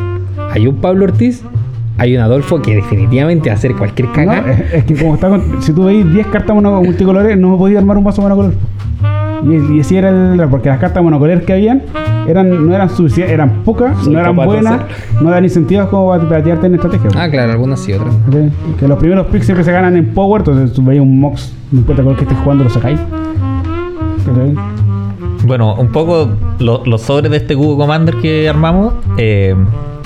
Hay un Pablo Ortiz, hay un Adolfo que definitivamente va a hacer cualquier No, cagada. es, es que como está con- si tú veis 10 cartas multicolores, no me podías armar un mazo monocolor. Y, y así era el porque las cartas monocolores que habían eran, no eran suficientes, eran pocas, Soy no eran buenas, no dan incentivos como para tirarte en estrategia. Ah, claro, algunas sí, otras. Que los primeros picks siempre se ganan en Power, entonces tú veis un Mox, no importa con el que estés jugando, lo sacáis. Bueno, un poco lo- los sobres de este cubo Commander que armamos. Eh,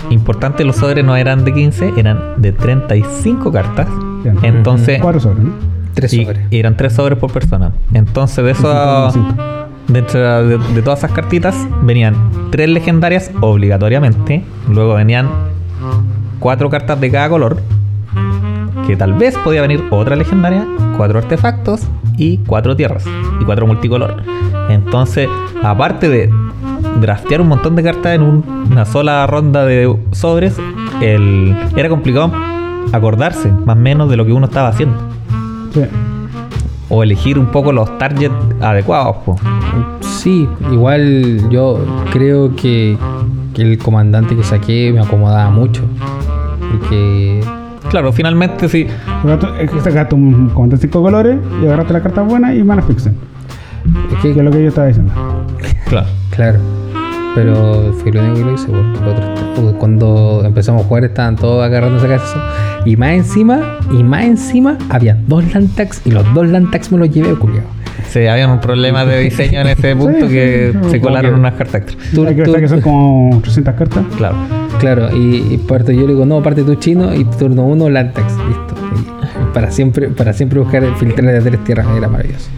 importante, los sobres no eran de 15, eran de 35 cartas. Bien. Entonces, Cuatro sobres, ¿no? Tres y, sobres. eran 3 sobres por persona. Entonces, de eso, Cinco. dentro de, de todas esas cartitas, venían 3 legendarias obligatoriamente. Luego venían cuatro cartas de cada color. Que tal vez podía venir otra legendaria, cuatro artefactos y cuatro tierras. Y cuatro multicolor. Entonces, aparte de draftear un montón de cartas en un- una sola ronda de sobres, el, era complicado acordarse más o menos de lo que uno estaba haciendo. Sí. O elegir un poco los targets adecuados. po. Sí, igual yo creo que, que el comandante que saqué me acomodaba mucho. Porque. Claro, finalmente sí. Sacaste un comandante de cinco colores y agarraste las cartas buenas y mana fixen. Es Que que, es lo que yo estaba diciendo. Claro. claro. Pero fue lo único que lo hice. Porque los otros- cuando empezamos a jugar estaban todos agarrando esa casa. Y más encima, y más encima, había dos Lantax y los dos Lantax me los llevé, culiao. Sí, había un problema de diseño en ese punto Sí, que sí, se colaron que- unas cartas extra. Tú- Hay que tú- que son como 300 cartas. Claro. Claro, y, y parte yo le digo, no, parte tú chino y turno uno Lantax, listo. Y para siempre, para siempre buscar el filtrar de tres tierras era maravilloso.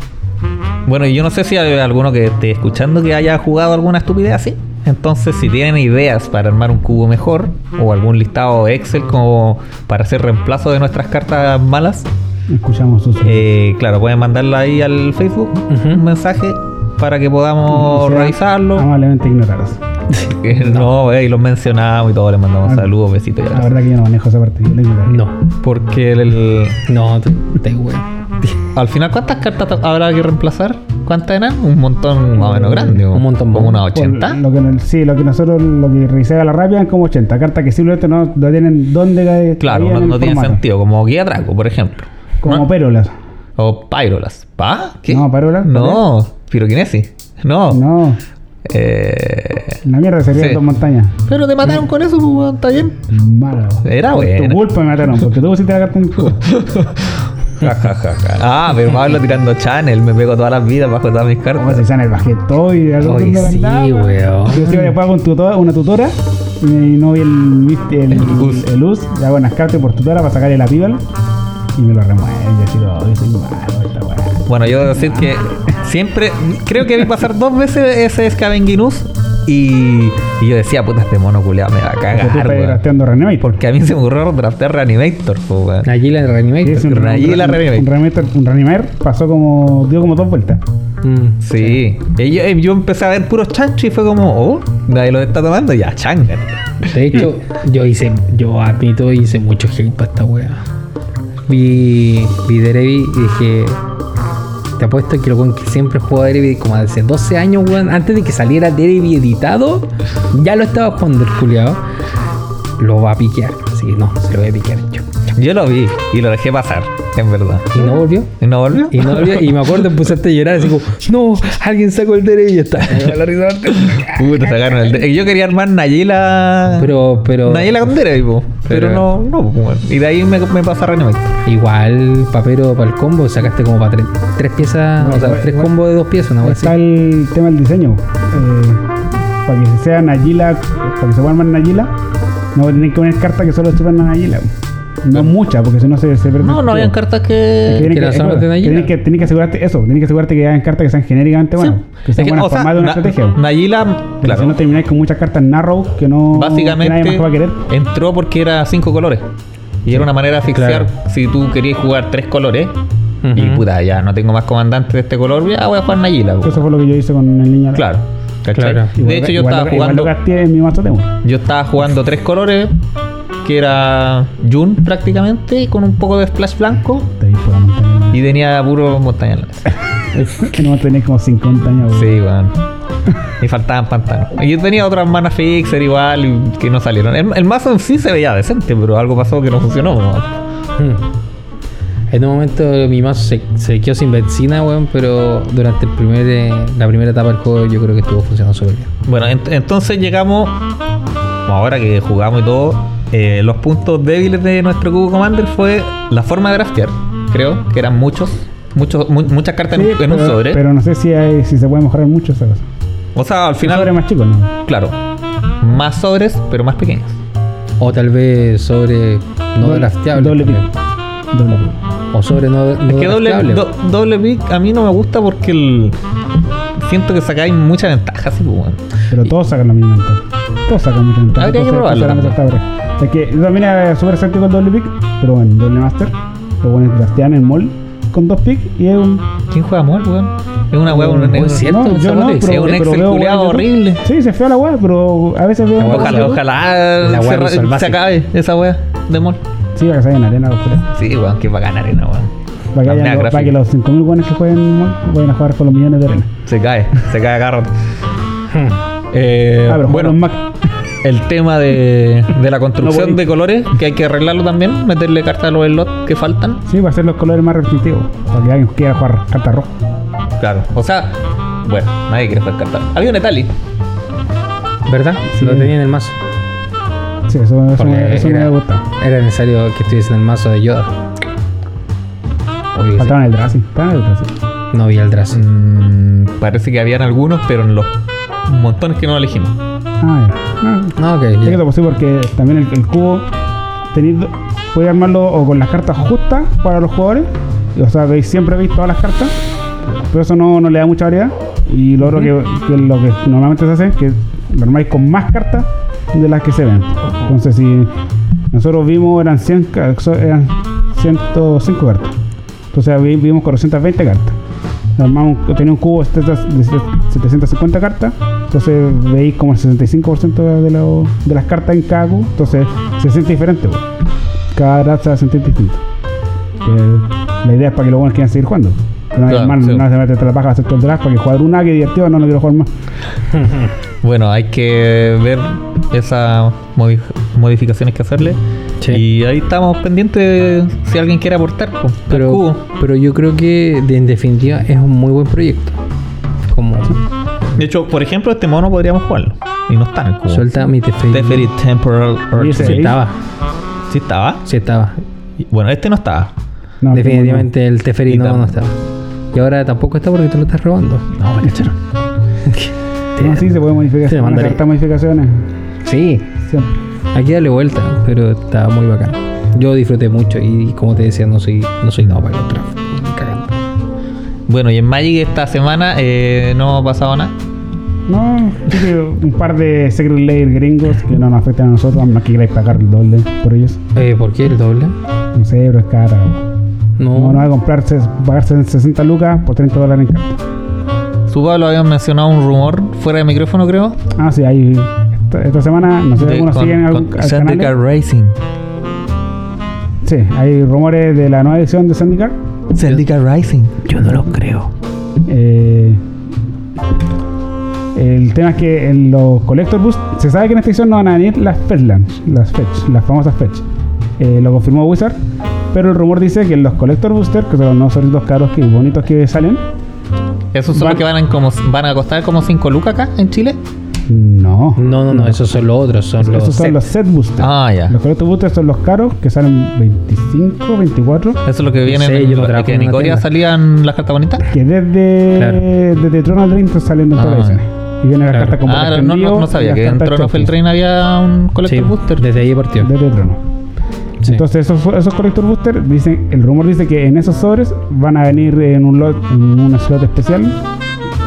Bueno, y yo no sé si hay alguno que esté escuchando que haya jugado alguna estupidez así. Entonces, si tienen ideas para armar un cubo mejor o algún listado Excel como para hacer reemplazo de nuestras cartas malas, Escuchamos sus. eh, claro, pueden mandarla ahí al Facebook, un mensaje para que podamos Sean revisarlo. Amablemente ignorados. Eh, no, eh, y los mencionamos y todos les mandamos Ah, saludos, besitos y La verdad que yo no manejo esa parte. No, Porque el- el- no, te, te. Al final, ¿cuántas cartas habrá que reemplazar? ¿Cuántas eran? Un montón más o menos grande. Un montón Como unas 80. Por Lo que, sí, lo que nosotros lo que revisé a la rápida es como 80 cartas que simplemente no, no tienen dónde caer. Claro, no, no el tiene formato. sentido. Como guía Draco, por ejemplo. Como ¿No? pérolas. O Pyrolas. ¿Pa? ¿Qué? No, Pyrolas, No, Piroquinesis. No. No, Eh, la mierda sería Sí. dos montañas. pero te mataron con eso, pues, está bien. Malo. Era Por buena. Tu culpa me mataron, porque tú pusiste la carta en. Ja, ja, ja, ja. Ah, pero Pablo tirando channel. Me pego todas las vidas bajo todas mis Como cartas. se sale el bajé todo y algo sí, weón. Yo siempre pago un tutor, una tutora y no vi el, el, el, el us, le hago unas cartas por tutora para sacarle la pival y me lo remueve. Y así, oh, soy malo esta weá. Bueno, yo debo decir que siempre. Creo que vi pasar dos veces ese Scavenginus. Y, y yo decía, puta, este mono culeado me va a tú cagar, drafteando Reanimate. Porque a mí se me ocurrió draftear Reanimator, weón. Allí la Reanimator. Un, un- un- un Reanimator, un Reanimator pasó como, dio como dos vueltas. Mm. Sí. Y yo, y yo empecé a ver puros chanchos y fue como, oh, nadie lo está tomando, ya, changa. De hecho, yo hice, yo admito, hice mucho hate para esta wea. Vi, vi Derevi y dije, te apuesto que lo weón que siempre jugaba Derevi como hace 12 años, weón, antes de que saliera Derevi editado, ya lo estaba jugando el culiao. Lo va a piquear, así que no, se lo voy a piquear yo. Yo lo vi y lo dejé pasar, en verdad. Y no volvió. ¿Y no volvió? Y no volvió. Y me acuerdo, empezaste a llorar así como, no, alguien sacó el Derevi y ya está. La risa. Puta, sacaron el de- Yo quería armar Nayela. Pero, pero. Nayela con po. Pero, Pero- no, no. Y de ahí me, me pasa Reanimator. Igual, papero para el combo, sacaste como para tres, tres piezas, No, o sea, igual- tres combos de dos piezas, así. Está el tema del diseño. Eh, para que sea Nagila, para que se pueda armar Nagila, no voy a tener que poner cartas que solo chupan a Nagila. No muchas, porque si no se, se pierde. No, no habían cartas que. tienen que las armas de Nagila. tienen que, asegurarte eso, tienen que asegurarte que hagan cartas que sean genéricamente buenas, que sean Es que, buenas sea, más de una Na- estrategia. Nayila, Porque claro. si no termináis con muchas cartas narrow que no que Básicamente nadie más va a querer. entró porque era cinco colores. Y era una manera de Claro. si tú querías jugar tres colores. Y puta, ya no tengo más comandante de este color, ya voy a jugar Nayila. Eso fue lo que yo hice con el niño. Claro. ¿cachai? Claro. De hecho, yo igual estaba igual jugando. Yo estaba jugando tres colores, que era Jun prácticamente, con un poco de splash blanco. Y tenía puro montaña en la mesa. que no tenéis como 50 años. Sí, weón. Y faltaban pantanos. Y yo tenía otras mana fixer igual que no salieron. El, el mazo en sí se veía decente, pero algo pasó que no funcionó. weón. Hmm. En un momento mi mazo se, se quedó sin benzina, weón, pero durante el primer, eh, la primera etapa del juego yo creo que estuvo funcionando súper bien. Bueno, ent- entonces llegamos, ahora que jugamos y todo, eh, los puntos débiles de nuestro cubo commander fue la forma de draftear. Creo que eran muchos, muchos mu- muchas cartas en, Sí, en un pero, sobre. Pero no sé si, hay, si se puede mejorar mucho esa cosa. o sea, al final, más chico, ¿no? claro, más sobres, pero más pequeños. O tal vez sobre no Doble- drafteable. doble pick. Doble pick. O sobre no, no Es que doble, do- doble pick a mí no me gusta porque el, siento que sacáis mucha ventaja, pues. Pero todos sacan la misma ventaja. Todos sacan mucha ventaja. Habría que probarlo Es que yo también era súper escéptico el doble pick, pero bueno, doble master. Lo bueno es draftean en mall con dos picks y es un. ¿Quién juega mol, weón? Es una weá, un, es- es cierto. no, yo no, pero, es un pero Excel veo culiado horrible. Sí, se fue a la web, pero a veces veo. Ojalá, ojalá La se, weá visual se básica. acabe esa weá de mol. Sí, para que se vayan en arena, tres. Sí, weón, que bacana arena, weón. Para que, para que los 5.000 buenos que jueguen en mall vayan a jugar con los millones de arena. Se cae, se cae agarro. Eh, ah, pero bueno, bueno, Mac. El tema de, de la construcción No de colores, que hay que arreglarlo también, meterle cartas a los slots que faltan. Sí, para hacer los colores más representativos. Para que alguien quiera jugar carta roja. Claro, o sea, bueno, nadie quiere jugar cartas. Había un Etali. ¿Verdad? Sí. Lo tenía en el mazo. Sí, eso, eso, me, eso me era, gusta. era necesario que estuviese en el mazo de Yoda. Faltaban el Drazi. El no vi al Drazi. Mm, parece que habían algunos, pero en los montones que no elegimos. Ah. Ah, No, ok, Es que ya. te puse porque también el, el cubo tenéis puede armarlo o con las cartas justas para los jugadores. O sea, veis, siempre veis todas las cartas, pero eso no, no le da mucha variedad. Y lo otro que, que lo que normalmente se hace es que lo armáis con más cartas de las que se ven. Entonces, si nosotros vimos, eran, 100, ca- so- eran 105 cartas. Entonces, vi- vimos 420 cartas. Armamos, tenía un cubo de 700 de 750 cartas, entonces veis como el 65% de, lo- de las cartas en cada cubo, entonces se siente diferente. pues. Cada draft se va a sentir distinto. Que la idea es para que los buenos quieran seguir jugando. Pero no, Claro, mal, sí. no se mete la paja a hacer todo el draft para que jugar una que divertido, no, no quiero jugar más. Bueno, hay que ver esas modi- modificaciones que hacerle. Sí. Y ahí estamos pendientes si alguien quiere aportar po, al Pero, cubo. pero yo creo que de- en definitiva es un muy buen proyecto. Como De hecho, por ejemplo, este mono podríamos jugarlo. Y no está en el cubo. suelta mi Teferi. Teferi Temporal ese Sí estaba, Sí estaba. sí estaba. Y- Bueno, este no estaba. No, Definitivamente el Teferi no, estaba. Y ahora tampoco está porque te lo estás robando. No, me cacharon. No, sí, se puede modificar. Sí, se hacer hartas modificaciones. Sí, Siempre. hay que darle vuelta, pero estaba muy bacán. Yo disfruté mucho y como te decía, no soy, no soy nada para los draft. Bueno, y en Magic esta semana eh, no ha pasado nada. No, sí que un par de Secret Layer gringos que no nos afectan a nosotros, a menos que queráis pagar el doble por ellos. Eh, ¿Por qué el doble? No sé, pero es cara. No, No, no va a comprarse, pagarse 60 lucas por 30 dólares en carta. Su Pablo había mencionado un rumor fuera de micrófono, creo. Ah, sí, hay. Esta, esta semana, no sé si algunos siguen algún con Zendikar canal. Racing. Sí, hay rumores de la nueva edición de Zendikar. Zendikar Racing. yo no lo creo. Eh, el tema es que en los Collector Boost se sabe que en esta edición no van a venir las Fetchlands, las Fetch, las famosas Fetch. Eh, lo confirmó Wizard, pero el rumor dice que los Collector Booster, que son los nuevos caros que bonitos que salen, Esos son Van- los que van, en como, van a costar como 5 lucas acá en Chile. No. No, no, no, esos son los otros, son los. Esos son set. los set boosters. Ah, ya. Los Collector Boosters son los caros que salen 25, 24. Eso es lo que viene en yo lo- que en Icoria tienda. salían las cartas bonitas. Que desde, Claro. desde Throne of Dream están saliendo en todas Ah. las ediciones. Y vienen las Claro. cartas como Ah, no, no, no sabía que en Throne of Eldraine había un Collector Sí, Booster. desde ahí partió. Desde Trono. Sí. Entonces esos, esos Collector Booster, dicen, el rumor dice que en esos sobres van a venir en un, lot, en un slot especial.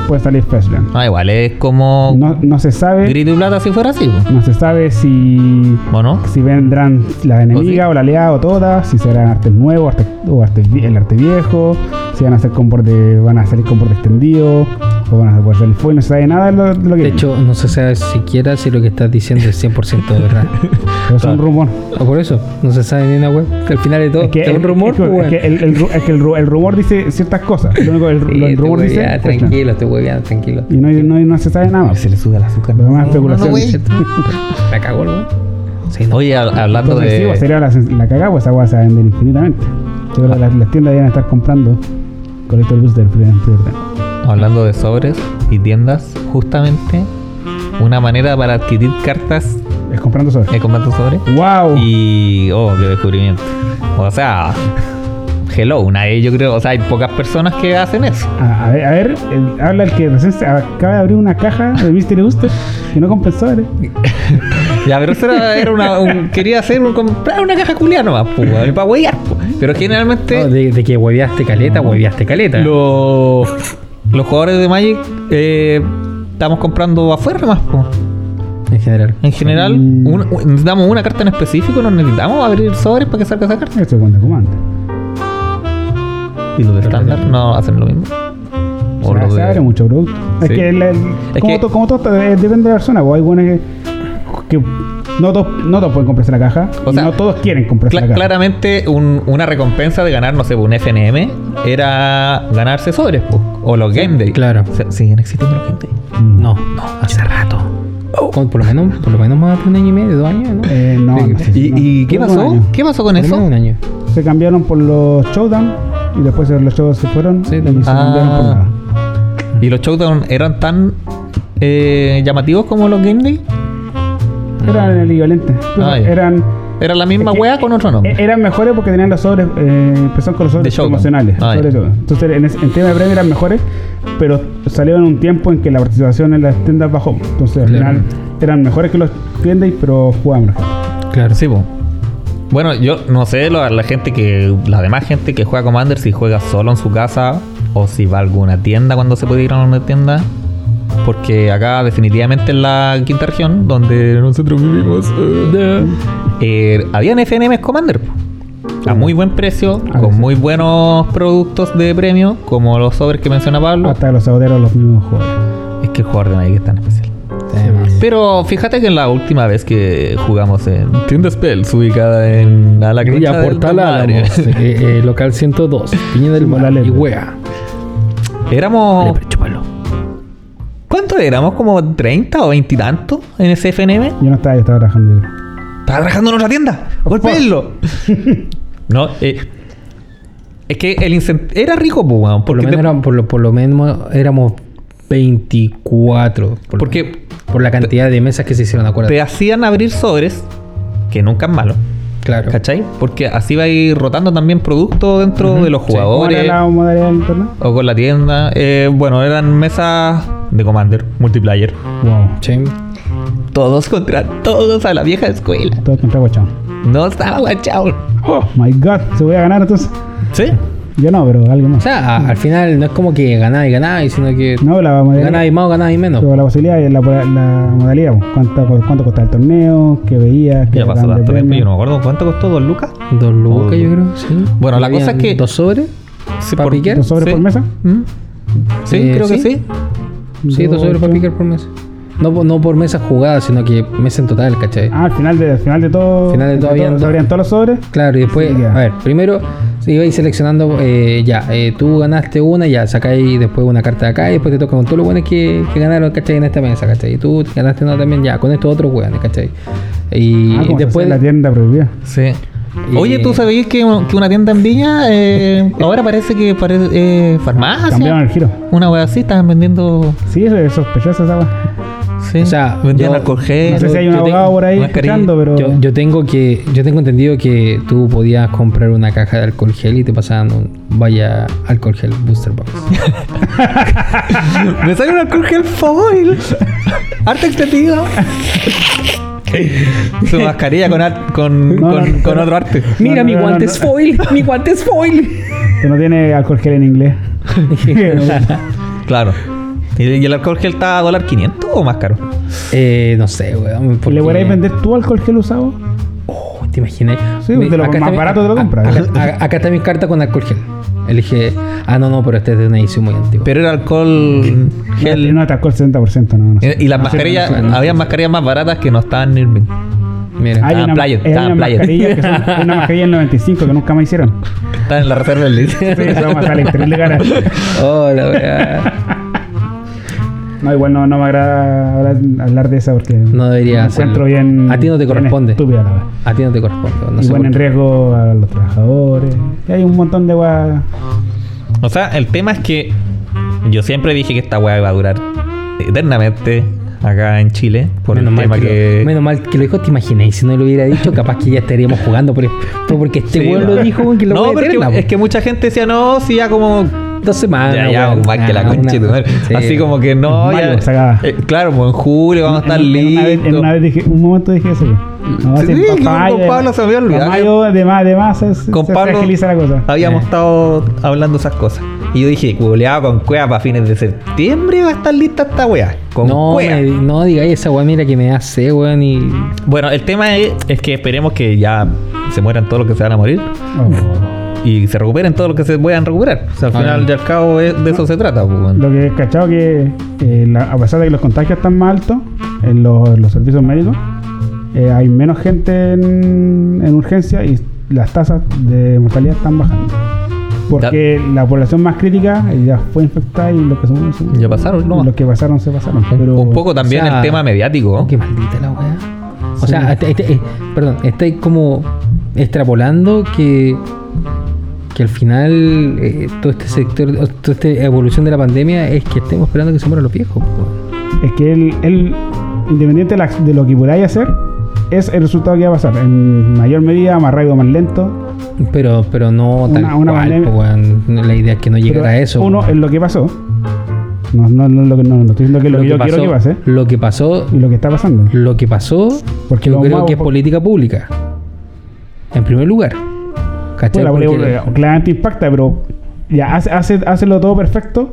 Puede salir Fetchland. Ah, igual es como No, no se sabe. grito y plata si fuera así. po. No se sabe si ¿O no? si vendrán la enemiga sí? o, la aliada o todas, si serán artes nuevos arte- o artes vi- el arte viejo, si van a ser con borde, van a salir con borde extendido o van a poder salir full, no se sabe nada de lo, de lo que De hecho, no se sabe siquiera si lo que estás diciendo es 100% de verdad. Pero es un rumor. O por eso, no se sabe ni una web. Que al final de todo, Es que, es un el- rumor, es que- pues, es weón. que el, el ru- es que el ru- el rumor dice ciertas cosas. Lo único, el, Sí, lo- el estoy rumor dice. Fetchland. tranquilo, estoy hueveando, tranquilo. Y no, hay- no, no se sabe nada. Se le sube el azúcar. Lo demás es No, no, especulación. güey. La cagó el weón. Sí, no. Oye, hab- hablando Entonces, sí, pues, de. sería la, la cagada, pues esa weá se va a vender infinitamente. Yo creo que las, las tiendas deben estar comprando Collector Booster pre- preorden. Hablando de sobres y tiendas, justamente una manera para adquirir cartas Es comprando sobre. de combate sobre. ¡Wow! Y. Oh, qué descubrimiento. O sea. Hello, nadie, yo creo. O sea, hay pocas personas que hacen eso. A, a ver, a ver, el- habla el que recién se acaba de abrir una caja de Mystery Booster que no compensó, ¿eh? Ya, pero eso era, era una. un- quería hacer un, comprar una caja culiada nomás, pues, para huear. Pero generalmente. No, de, de que hueveaste caleta, hueveaste caleta. los, los jugadores de Magic eh, estamos comprando afuera más, po. En general. En general, Mm. un- un- necesitamos una carta en específico, no necesitamos abrir sobres para que salga esa carta. Eso es cuando comanda. Y los de estándar no hacen lo mismo. O O sea, los se de- abre mucho producto. Es que, el- el- Es como, que- to- como todo, eh, depende de la persona. pues, hay buenos que, que no, todos, no todos pueden comprarse la caja. O sea, no todos quieren comprarse la caja. claramente un- una recompensa de ganar, no sé, un FNM era ganarse sobres, po, o los Game Day. claro. Siguen existiendo los Game Day. Mm. No, no, hace rato. Con- por lo menos, por lo menos más de un año y medio, dos años, ¿no? Eh, no, Sí, no sé. ¿Y, no. y qué pasó? ¿Qué pasó con por eso? menos un año. Se cambiaron por los showdown y después los showdown se fueron Sí, y se cambiaron por Ah. nada. ¿Y los showdown eran tan eh, llamativos como los Game Day? Eran el equivalente. Ah, ya. eran, Era la misma Es que- wea con otro e- nombre. eran mejores porque tenían los sobres, eh, empezaron con los sobres promocionales. Ah, showdown. Entonces en, tema de premio eran mejores, pero salieron en un tiempo en que la participación en las tiendas bajó. Entonces al Claro. final eran mejores que los tiendas, pero jugaban mejor. Claro. Sí, po. Bueno, yo no sé lo- la gente que. La demás gente que juega Commander si juega solo en su casa o si va a alguna tienda cuando se puede ir a una tienda. Porque acá definitivamente en la quinta región, donde nosotros vivimos, eh, habían FNMs Commander. A muy buen precio, con muy buenos productos de premio, como los sobres que menciona Pablo. Hasta los saboteros los mismos jugadores. Es que el jugador de Magic es tan especial. Pero fíjate que la última vez que jugamos en Tienda Spells, ubicada en a la Villa Portal Álamos, eh, eh, local 102, Piña del Mar Morales. y Wea. Éramos. ¿Cuánto éramos? ¿Como 30 o 20 y tanto en ese FNM? Yo no estaba, yo estaba trabajando. yo. Estaba trabajando en otra tienda. ¡Golpeenlo! no, eh, es que el incent- era rico, pues, Por lo, menos te- eran- por, lo, por lo menos éramos 24. Por, Porque por la cantidad de mesas que se hicieron, acuérdate. te hacían abrir sobres, que nunca es malo, Claro. ¿cachai? Porque así va a ir rotando también producto dentro de los sí. ¿Cómo jugadores. era la modalidad del torneo? O con la tienda. Eh, bueno, eran mesas de Commander, multiplayer. Wow. Sí. Todos contra todos a la vieja escuela. Todo contra Guachao. No estaba guachao. Oh my god, se voy a ganar entonces. ¿Sí? Yo no, pero alguien O más. sea, a- al final no es como que ganáis y ganáis, sino que No, la modalidad. ganáis más o ganáis menos. Pero la posibilidad es la, la modalidad. ¿Cuánto, ¿Cuánto costaba el torneo? ¿Qué veías? ¿Qué Ya pasó tanto tiempo. Yo no me acuerdo cuánto costó, dos lucas. Dos lucas, Oh. yo creo, sí. Bueno, la cosa es que- ¿Dos sobres? Sí, ¿Para piquear? ¿Dos sobres Sí. por mesa? ¿Mm? Sí, Eh, creo que sí. sí. Dos Dos, sobres para picar por mesa. No, no por mesa jugada, sino que mesa en total, ¿cachai? Ah, al final de, al final de todo. Final de todo habían- todos- abrían todos los sobres. Claro, y después, Sí, a ver, primero se iba a ir seleccionando, eh, ya, eh, tú ganaste una, ya, sacáis después una carta de acá y después te toca con todos los buenos que, que ganaron, ¿cachai? En esta mesa, ¿cachai? Y tú ganaste una también, ya, con estos otros buenos, ¿cachai? Y, ah, después, la tienda prohibida. Sí. Y- Oye, ¿tú sabías que, que una tienda en Viña eh, ahora parece que parece eh, farmacia? Cambiaron el giro. Una wea así, estaban vendiendo. Sí, eso es sospechoso esa wea. Sí. O sea, vendían yo- alcohol gel. No sé si hay un tengo- abogado por ahí escuchando, pero. yo, yo tengo que, yo tengo entendido que tú podías comprar una caja de alcohol gel y te pasaban un vaya alcohol gel booster box. Me sale un alcohol gel foil. Arte extendido. Su mascarilla con, ar- con, No, con, no, con no. otro arte. Mira, no, mi no, guante no. es foil, mi guante es foil. que no tiene alcohol gel en inglés. Claro. ¿Y y el alcohol gel está a dólar 500 o más caro? eh, no sé, weón. ¿Y porque- ¿Le podrías vender tú alcohol gel usado? Oh, ¿Te imaginas? Sí, de lo acá más está barato te lo a- compras. Acá, está mi carta con alcohol gel. Elige. Ah, no, no, pero este es de una edición muy antigua. Pero era alcohol gel. No, está alcohol 70%, no, no sé. Y las No mascarillas, no no había mascarillas más baratas que no estaban en Irving. Mira. Hay Estaban una, player, hay estaban una player. mascarilla que son una mascarilla en 95 que nunca me hicieron. Estaban en la reserva del Sí, eso vamos a salir terrible cara. Oh, la weá. No, igual no, no me agrada hablar, hablar de esa porque No debería me encuentro bien. A ti no te corresponde. Estúpida la verdad. A ti no te corresponde. No y ponen en riesgo a los trabajadores. Y hay un montón de weas. O sea, el tema es que yo siempre dije que esta weá iba a durar eternamente acá en Chile. Por menos, el mal tema que que. lo, menos mal que lo dijo, te imagináis. Si no lo hubiera dicho, capaz que ya estaríamos jugando. Por, fue porque este Sí, weón lo dijo, que lo No, voy a pero es eterna, que, po. es que mucha gente decía, no, si ya como Dos semanas. Ya, que la Ah, concha una- sí. Así como que no, mayo ya. eh, claro, pues en julio vamos a estar en listos. En una vez dije, un momento dije eso. No, Sí, con- Pablo se había olvidado mayo, de más, de más, se, se- Con se Pablo la cosa. habíamos Eh. estado hablando esas cosas. Y yo dije, culeado con cueva para fines de septiembre va a estar lista esta weá. Con No, me- no digáis esa weá, mira que me hace, weón, y. Bueno, el tema es, es que esperemos que ya se mueran todos los que se van a morir Oh. Y se recuperen todos los que se puedan recuperar. O sea, al Ah, final ya. y al cabo es- de eso se trata. pues, bueno. Lo que he cachado que eh, la- a pesar de que los contagios están más altos en los, servicios médicos, eh, hay menos gente en, en urgencia y las tasas de mortalidad están bajando. Porque la población más crítica ya fue infectada y los que son, son- Ya pasaron, ¿no? los que pasaron se pasaron. Pero Un poco también o sea, el tema mediático. Qué maldita la weá. O Sí. sea, este- este- eh, perdón, estáis como extrapolando que que al final eh, todo este sector, toda esta evolución de la pandemia es que estemos esperando que se mueran los viejos. es que él, él, independiente de, la- de lo que podáis hacer, es el resultado que va a pasar. En mayor medida, más rápido, más lento. Pero, pero no tal Una- una cual, po. La idea es que no llegara a eso. Uno, es lo que pasó. No, no, no, no, no estoy diciendo que lo, que yo quiero que pase. lo que pasó, Y lo que está pasando. lo que pasó, Porque yo creo que es política pública. En primer lugar. ¿Cachai? Bueno, la Porque- claramente impacta, pero ya hace, hace, hazlo todo perfecto.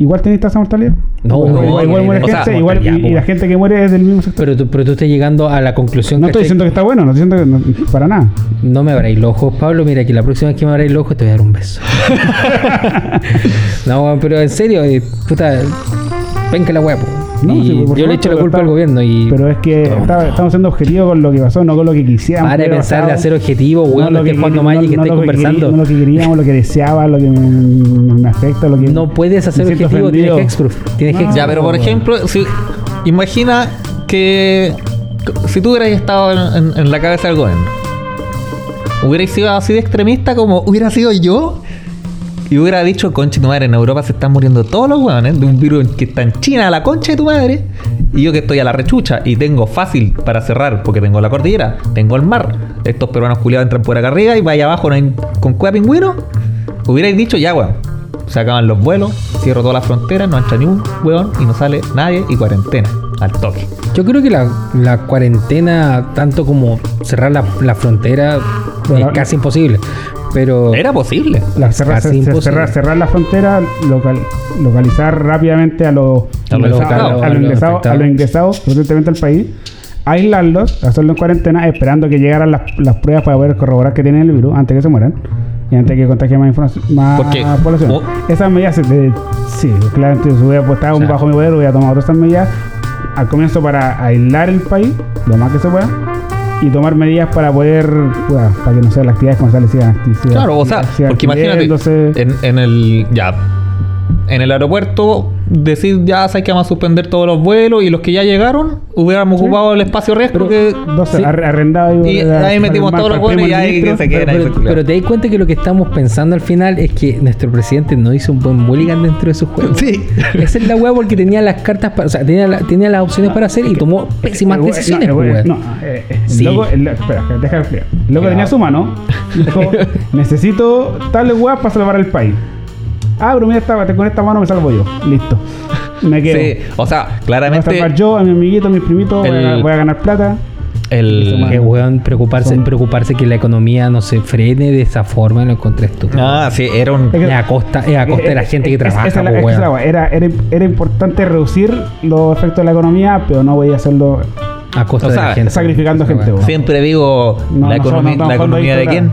Igual tenéis tasa de mortalidad. No, igual, no, igual, que- muere sea, gente, igual, y, la gente que muere es del mismo sector. pero, tú, pero tú estás llegando a la conclusión No estoy diciendo que está bueno, no estoy diciendo que no- para nada. No me abráis los ojos, Pablo. Mira, que la próxima vez que me abráis los ojos te voy a dar un beso. no, pero en serio, eh, puta, venga la huevo. No, y sí, yo le echo la culpa está- al gobierno y Pero es que está- estamos siendo objetivos con lo que pasó, no con lo que quisiéramos. para de que pensar de hacer objetivos, weón, no lo estés jugando queri- Magic, que no estés lo que conversando. no lo que queríamos, lo que deseaba, lo que me, me afecta, lo que. No puedes hacer objetivo, tienes hexproof. Tienes No. hexproof. Ya, pero por ejemplo, si, imagina que si tú hubieras estado en, en- en la cabeza del gobierno, hubierais sido así de extremista como hubiera sido yo y hubiera dicho, concha de tu madre, en Europa se están muriendo todos los hueones de un virus que está en China a la concha de tu madre y yo que estoy a la rechucha y tengo fácil para cerrar porque tengo la cordillera, tengo el mar, estos peruanos culiados entran por acá arriba y vaya abajo no hay- con cueva pingüino, hubierais dicho, ya weón, se acaban los vuelos, cierro todas las fronteras, no entra ni un weón y no sale nadie y cuarentena al toque. Yo creo que la, la cuarentena, tanto como cerrar la, la frontera, Bueno, es casi imposible. Pero Era posible. La cerrar, cerrar, cerrar la frontera, local- localizar rápidamente a los ingresados, a los ingresados, a los ingresados al país, aislarlos, hacerlo en cuarentena, esperando que llegaran las, las pruebas para poder corroborar que tienen el virus antes que se mueran y antes que contagien más, información, más población. o- Esas medidas, se- de- sí, claramente, si hubiera estado O sea, bajo mi poder, hubiera tomado esas medidas al comienzo para aislar el país lo más que se pueda y tomar medidas para poder, bueno, para que no sea las actividades comerciales sigan Claro, o sea, porque imagínate, en el. Ya. En el aeropuerto, decir ya sabes que vamos a suspender todos los vuelos y los que ya llegaron, hubiéramos Sí. ocupado el espacio resto que. 12 Sí. ar- arrendado Y ahí metimos todos los buenos y ahí que se queden ahí. pero, te das cuenta que lo que estamos pensando al final es que nuestro presidente no hizo un buen mulligan dentro de su juego. Sí. Esa es la weá porque tenía las cartas, para, o sea, tenía, la- tenía las opciones para hacer y tomó pésimas decisiones. No, el pues, no, eh, eh, el Sí. loco, el- espera, deja de explicar. Loco tenía su mano. Dijo, necesito tales weas para salvar el país. Ah, pero mira, esta, con esta mano me salvo yo. Listo. Me quedo. Sí, o sea, Voy a claramente. salvar yo, a mi amiguito, a mis primitos, voy, a, el- voy a ganar plata. El. Que weón, preocuparse, Son- preocuparse que la economía no se frene de esa forma lo encontré estúpido. Ah, sí, era un. Es que- a costa, es a costa de la gente que trabaja, esa es pues, la. Era, era, era importante reducir los efectos de la economía, pero no voy a hacerlo A costa O de sea, la gente. sacrificando gente. Siempre digo, No, la, economía, no la economía de quién.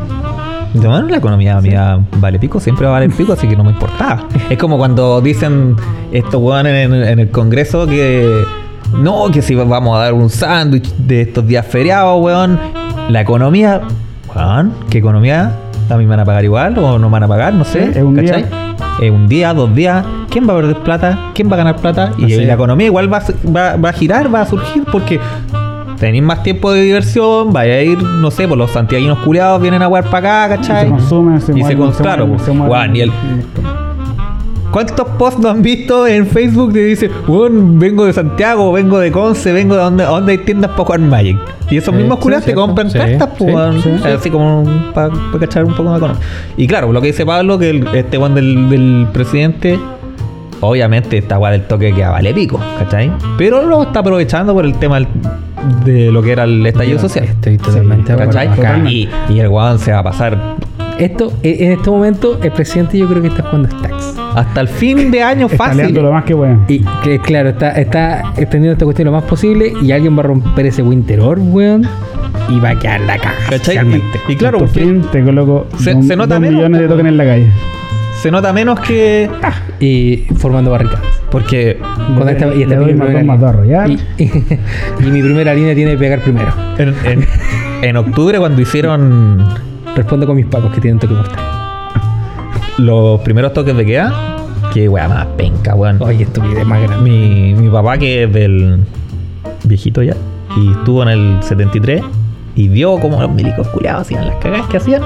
De la economía mía vale pico, siempre va a valer pico, así que no me importaba. Es como cuando dicen estos weones en, en el Congreso que no, que si vamos a dar un sándwich de estos días feriados, weón. La economía, weón, ¿qué economía? ¿A mí me van a pagar igual o no me van a pagar? No sé. Sí, es un ¿cachai? día. Es un día, dos días. ¿Quién va a perder plata? ¿Quién va a ganar plata? Y la economía igual va, va, va a girar, va a surgir porque tenéis más tiempo de diversión, vaya a ir, no sé, por los santiaguinos culiados vienen a jugar para acá, Y ¿cachai? se consume, se Y se con- claro, pues, se mueve. weón, y el- ¿Cuántos posts no han visto en Facebook que dice, weón, vengo de Santiago, vengo de Conce, vengo de donde, donde hay tiendas para jugar Magic? Y esos mismos culiados te compran Sí, cartas, pues, sí, así como para cachar un poco más económico. Y claro, lo que dice Pablo, que el- este weón del, del presidente, obviamente esta weá del toque que vale pico, ¿cachai? Pero lo está aprovechando por el tema del- de lo que era el estallido social. Estoy totalmente. Totalmente. Y, y el weón se va a pasar Esto, e- en este momento, el presidente yo creo que está jugando stacks. hasta el fin de año Está fácil. liando lo más que bueno. Y que, claro, está, está extendiendo esta cuestión lo más posible y alguien va a romper ese Winter Orb, weón, y va a quedar la caja. Y, y claro, Por porque fin te coloco Se- dos, se nota dos menos, millones de tokens en la calle. Se nota menos que. Y formando barricadas. Porque Con esta, y esta Le doy es mi arrollar. Y, y- y mi primera línea tiene que pegar primero. en, en- en octubre, cuando hicieron Respondo con mis pacos que tienen toque mortal. los primeros toques de queda, que weá más penca, weón. Oye, estupidez más grande. Mi, mi papá, que es del viejito ya, y estuvo en el 73 y vio como los milicos culiados hacían las cagadas que hacían.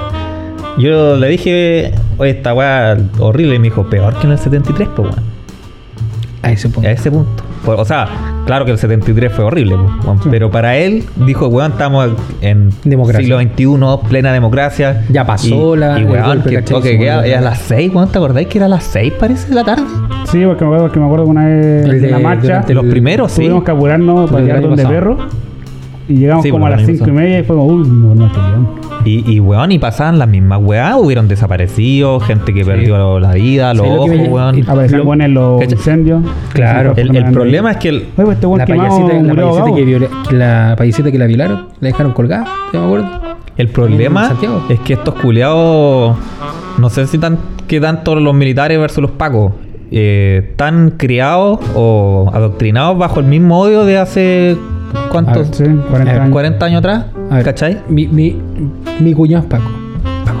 Yo le dije, oye, esta weá horrible, y me dijo, peor que en el 73, pues weón. A ese punto. A ese punto. Pues, O sea, claro que el 73 fue horrible, pues, weón, Sí. pero para él, dijo, weón, estamos en Democracia. siglo XXI, plena democracia. Ya pasó y, la- Y weón, que es a las 6, weón, ¿te acordáis que era a las 6, parece, de la tarde? Sí, porque me acuerdo que me acuerdo que una vez de, de- la marcha durante Los primeros, sí. tuvimos que apurarnos para llegar donde pasado. perro y llegamos Sí, como por a las 5 y media y fue como, uy, no, no. Y, y weón, y pasaban las mismas weá, hubieron desaparecidos, gente que perdió la vida, los Sí, lo que ojos, weón. y- Aparecían Lo- buenos los incendios. Claro. El, el problema es que el, Oye, pues este weón La payasita, la, payasita que viola- que la payasita que la violaron, la dejaron colgada, ¿te me acuerdo? El problema En es que estos culiados, no sé si tan, que tanto los militares versus los pacos, eh, están criados o adoctrinados bajo el mismo odio de hace, ¿cuántos? Ah, sí, 40 Eh, años. 40 años atrás, A ver, ¿cachai? Mi, mi, mi cuñado es Paco. Paco,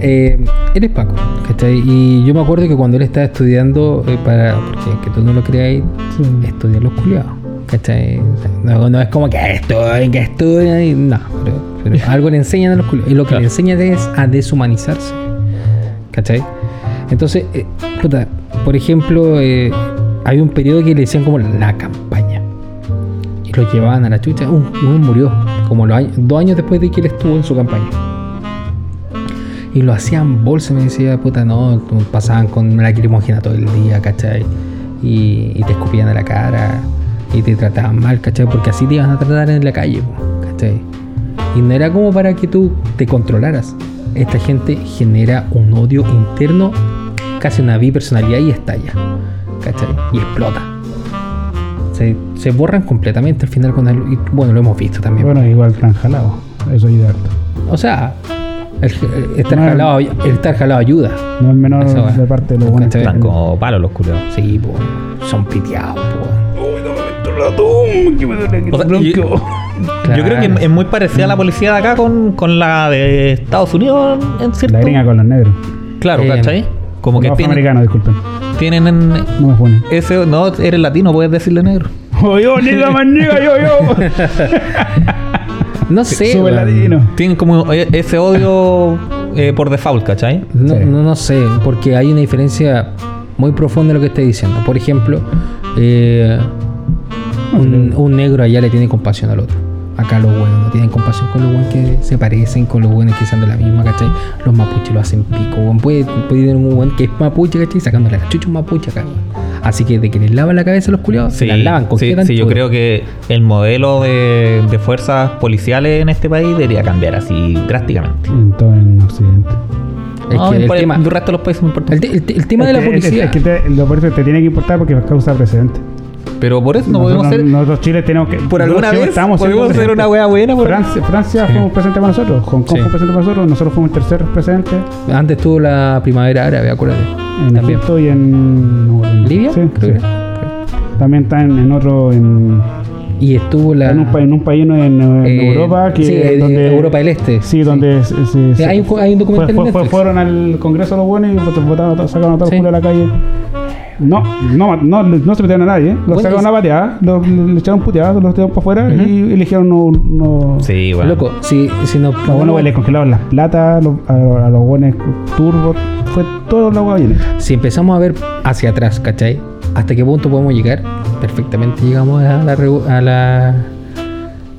Eh, él es Paco, ¿cachai? Y yo me acuerdo que cuando él estaba estudiando, eh, para, porque que tú no lo creáis, Sí. estudiar los culiados, ¿cachai? O sea, no, no es como que estudien, que estudien, y no, pero, pero algo le enseñan a los culiados. Y lo que Claro. le enseñan es a deshumanizarse, ¿cachai? Entonces, eh, puta, por ejemplo, eh, hay un periodo que le decían como la campaña. Y lo llevaban a la chucha. Un, uno murió, como los dos años después de que él estuvo en su campaña. Y lo hacían bolsa, me decía, puta, no, pasaban con la lacrimógena todo el día, ¿cachai? Y, y te escupían a la cara y te trataban mal, ¿cachai? Porque así te iban a tratar en la calle, ¿cachai? Y no era como para que tú te controlaras. Esta gente genera un odio interno, casi una bipersonalidad y estalla, ¿cachai? Y explota. Se, se borran completamente al final con el, y bueno, lo hemos visto también. Bueno, igual están jalados. Eso es harto. O sea, el, el estar, No, jalado, el estar jalado ayuda. No es menor Eso, de parte de los buenos. que. Están como palos los culiados. Sí, po, son piteados, po. O sea, yo, yo creo que es- es muy parecida a la policía de acá con, con la de Estados Unidos en cierto. La gringa con los negros. Claro, Eh, ¿cachai? Como que Los tienen, disculpen. tienen en No me ponen. ese. No, eres latino, puedes decirle negro. Oh, yo, niga, man, niga, yo, yo. No sé. Sube latino. Tienen como e- ese odio eh, por default, ¿cachai? No, Sí. no, no sé, porque hay una diferencia muy profunda en lo que estoy diciendo. Por ejemplo, eh, un, un negro allá le tiene compasión al otro. Acá los buenos no tienen compasión con los buenos que se parecen, con los buenos que sean de la misma, ¿cachai? Los mapuches lo hacen pico, weón. Puede, puede tener un buen que es mapuche, ¿cachai? Sacándole la chucha un mapuche acá, weón. Así que de que les lavan la cabeza a los culiados, se las lavan con sí, sí, yo creo que el modelo de, de fuerzas policiales en este país debería cambiar así drásticamente. En todo en Occidente. Es No, que el tema, el resto de los países importa. el, te- el te- el tema de la policía. Es que te, lo te tiene que importar porque causa precedente. Pero por eso no nosotros, podemos ser. nosotros Chile tenemos que. Por alguna vez estamos podemos ser una wea buena. Por Francia, Francia Sí. fuimos presente para nosotros, Hong Kong Sí. fue presente para nosotros, nosotros fuimos tercer presente Antes tuvo la primavera árabe, acuérdate. en También. Egipto y en. ¿Libia? Sí, Creo que. También está en, en otro. En, Y estuvo la. En un, en un país en, en eh, Europa que sí, donde Europa del Este. Sí, donde se- se- se- Hay un- hay un documental fue- en fue- fueron al Congreso los buenos y vot- votaron, sacaron a todos Sí. los a la calle. No, no, no, no se metieron a nadie, ¿eh? los Bueno, sacaron a patear, los, le echaron puteadas, los tiraron para afuera y eligieron no. no Sí, bueno. Loco, si, si nos Los buenos le congelaron las platas los- a, a los buenos turbos, fue todo la hueá bien hecha. si empezamos a ver hacia atrás, ¿cachai? ¿Hasta qué punto podemos llegar? Perfectamente llegamos a la, a la,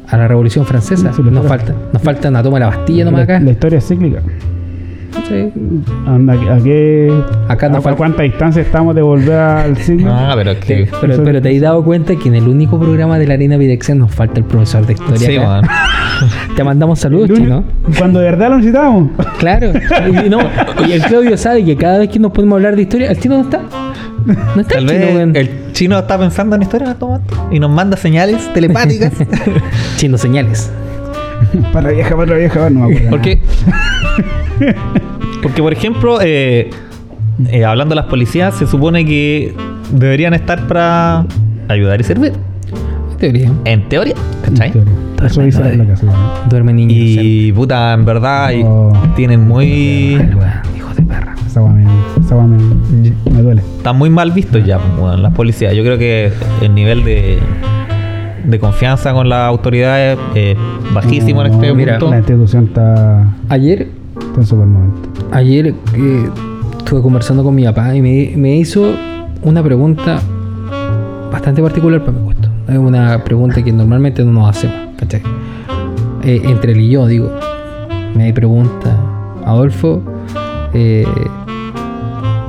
a la Revolución Francesa. Sí, nos, falta, nos falta una toma de la Bastilla nomás acá. la historia es cíclica. Sí. Anda, ¿A, qué, Acá a, nos a falta- cuánta distancia estamos de volver al siglo? No, pero es que. Pero, pero te has dado cuenta que en el único programa de la Arena Bidexian nos falta el profesor de historia. Sí. Te mandamos saludos, chino. Cuando de verdad lo necesitábamos. Claro. Y, no, y el Claudio sabe que cada vez que nos podemos hablar de historia, el chino no está. No está Tal el chino, vez el chino está pensando en historia en momento y nos manda señales telepáticas. Chino señales. para la vieja, para la vieja, no me acuerdo. Porque, porque por ejemplo, eh, eh, hablando de las policías, se supone que deberían estar para ayudar y servir. En teoría. En teoría, ¿cachai? Eso dice la, la casa. ¿no? Duerme niño. Y puta, en verdad, y Oh. tienen muy. Esa hueá me, me, me duele. Están muy mal vistos ya, weón, las policías. Yo creo que el nivel de, de confianza con las autoridades es bajísimo en No, este mira, punto. La institución está, Ayer, está en super momento. ayer eh, estuve conversando con mi papá y me, me hizo una pregunta bastante particular para mi gusto. Es una pregunta que normalmente no nos hacemos, ¿cachai? Eh, entre él y yo, digo. Me pregunta, Adolfo, eh,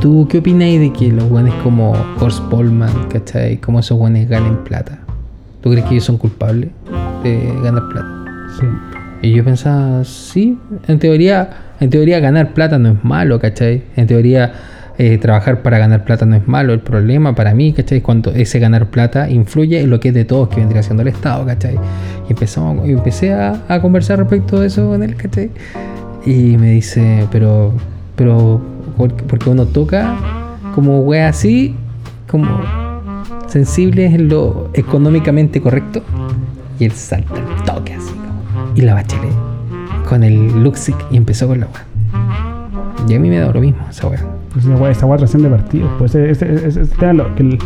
¿tú qué opináis de que los guanes como Horst Polman, ¿cachai? Como esos guanes ganen plata? ¿Tú crees que ellos son culpables de ganar plata? Sí. Y yo pensaba, sí, en teoría, en teoría ganar plata no es malo, ¿cachai? En teoría eh, trabajar para ganar plata no es malo. El problema para mí, ¿cachai? Es cuando ese ganar plata influye en lo que es de todos, que vendría siendo el Estado, ¿cachai? Y empezamos, empecé a, a conversar respecto de eso con él, ¿cachai? Y me dice, pero, pero, ¿por- porque uno toca como wea así, como sensibles en lo económicamente correcto. Y él salta el toque así. Y la bachelet con el Luxic y empezó con la weá. Y a mí me da lo mismo esa weá. Pues esa hueá, esa hueá trasciende partidos. Pues lo- que el-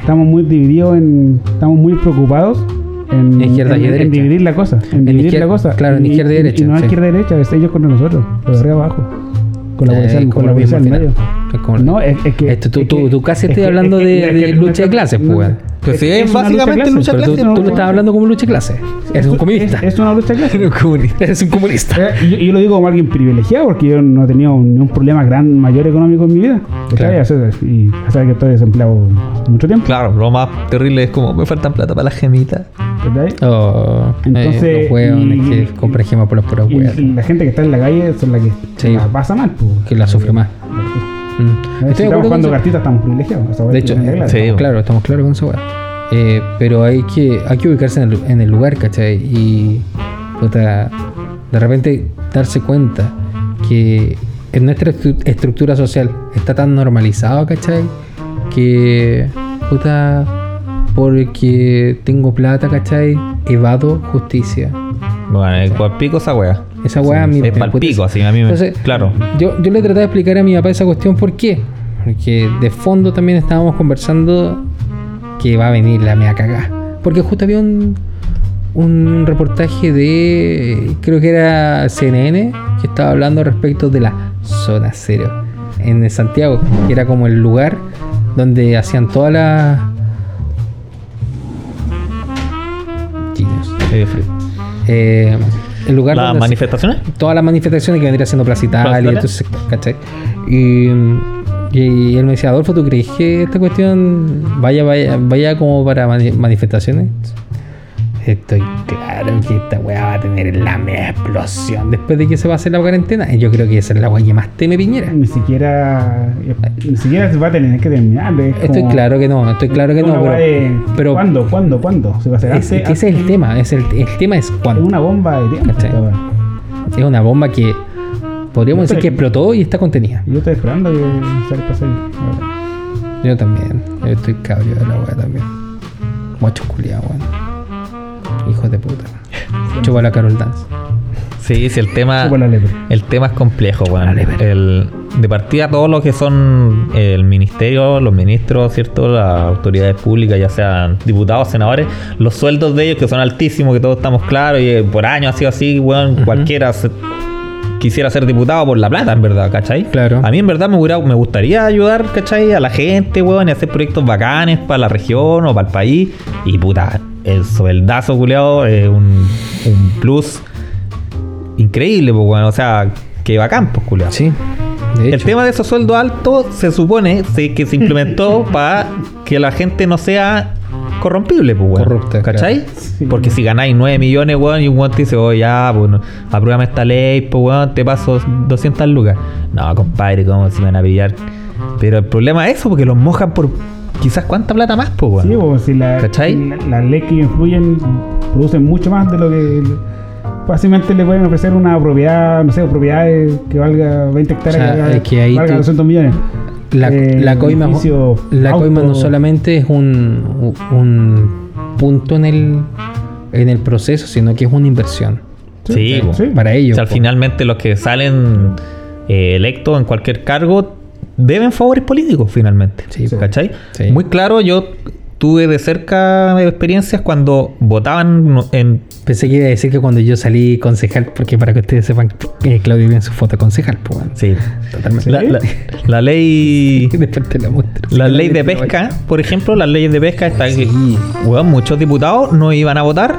estamos muy divididos en. Estamos muy preocupados en, Izquierda y en- en derecha. dividir la cosa. En, En dividir la cosa. claro, en izquierda y derecha, Y no sí. izquierda y derecha, es ellos contra nosotros. Los de arriba abajo. Con la Eh, policía, con la policía al medio. No, es, es que. Tú- es tú- que- tú casi es estás hablando de- de lucha de clases, pues. Pues sí, es es básicamente clase, lucha Pero tú, clase, tú ¿no? lo estás hablando como lucha clase. Eres un comunista. Es, es una lucha de clases. Eres un comunista. Eres un comunista. Eh, yo, lo digo como alguien privilegiado porque yo no he tenido ni un problema gran mayor económico en mi vida. Claro. O sea, Y que estoy desempleado mucho tiempo. Claro, lo más terrible es como me faltan plata para las gemitas. Oh, Entonces, eh, los hueones que compran gemas por las puras hueas. la gente que está en la calle son las que Sí. la pasa mal. Pues. Que la sufre más. Mm. Si Estoy de estamos jugando cartitas estamos privilegiados. esa De es hecho, regla. sí. estamos claro, estamos claros con eso, weá. Eh, pero hay que, hay que ubicarse en el, en el lugar, ¿cachai? Y puta, de repente darse cuenta que en nuestra estru- estructura social está tan normalizado, ¿cachai? Que puta, porque tengo plata, ¿cachai? Evado justicia. Bueno, cual pico esa wea. Esa weá a mí es me pal puta- pico, así a mí me. Entonces, claro. Yo, yo le traté de explicar a mi papá esa cuestión, ¿por qué? Porque de fondo también estábamos conversando que va a venir la mea cagá. Porque justo había un, un reportaje de, creo que era CNN, que estaba hablando respecto de la zona cero en Santiago, que era como el lugar donde hacían todas las... Sí, frío. Eh, el lugar ¿Las se- manifestaciones? todas las manifestaciones que vendría siendo Plaza Italia, Italia. entonces, ¿cachai? Y, y él me decía, Adolfo, ¿tú crees que esta cuestión vaya, vaya, vaya como para mani- manifestaciones? Estoy claro que esta weá va a tener la mea explosión después de que se va a hacer la cuarentena. Yo creo que esa es la weá que más teme Piñera. Ni siquiera. Ni siquiera se va a tener que terminar. es Estoy claro que no, estoy claro que no, pero, de- pero ¿Cuándo? ¿Cuándo? ¿Cuándo? ¿Se va a hacer es, antes? que ese es el tema, es el, el tema es Es cuándo. una bomba de tiempo. Es una bomba que podríamos decir que explotó y está contenida. Yo estoy esperando que salga para salir. Yo también. Yo estoy cabrio de la weá también. Guacho culiado, weón. Hijos de puta. Chupa la Carol Dance. Sí, sí, el tema. El tema es complejo, weón. El, de partida, todos los que son el ministerio, los ministros, ¿cierto? Las autoridades públicas, ya sean diputados, senadores, los sueldos de ellos que son altísimos, que todos estamos claros, y eh, por años ha sido así, weón. Cualquiera se- quisiera ser diputado por la plata, en verdad, ¿cachai? Claro. A mí, en verdad, me, hubiera- me gustaría ayudar, ¿cachai? A la gente, weón, y hacer proyectos bacanes para la región o para el país. Y puta, el sueldazo, culeado, es un, un plus increíble, pues, weón. O sea, que bacán, pues, culeado. Sí. De El tema de esos sueldos altos se supone que se implementó para que la gente no sea corrompible, pues, weón. Corrupta, ¿Cachai? Sí. Porque si ganáis 9 millones, weón, y un weón te dice, oh, ya, pues, apruébame esta ley, pues, weón, te paso 200 lucas. No, compadre, ¿cómo se van a pillar? Pero el problema es eso, porque los mojan por quizás cuánta plata más, pues, weón. Sí, pues si la, ¿Cachai? la- las leyes que influyen producen mucho más de lo que fácilmente le pueden ofrecer una propiedad, no sé, propiedades que valga 20 hectáreas, O sea, que, es que ahí valga tú- 200 millones. La, Eh, la coima, edificio, la coima no solamente es un, un punto en el, en el proceso, sino que es una inversión. Sí, po. sí. Para O ellos. sea, po. finalmente los que salen eh, electos en cualquier cargo deben favores políticos, finalmente. Sí. ¿Cachai? Sí. Muy claro, yo tuve de cerca experiencias cuando votaban en... Pensé que iba a decir que cuando yo salí concejal, porque para que ustedes sepan, eh, Claudio viene en su foto concejal, pues bueno. Sí. Totalmente. La, la- la ley... Después te la muestro. La ley de pesca, por ejemplo, las leyes de pesca están que, Sí. weón, muchos diputados no iban a votar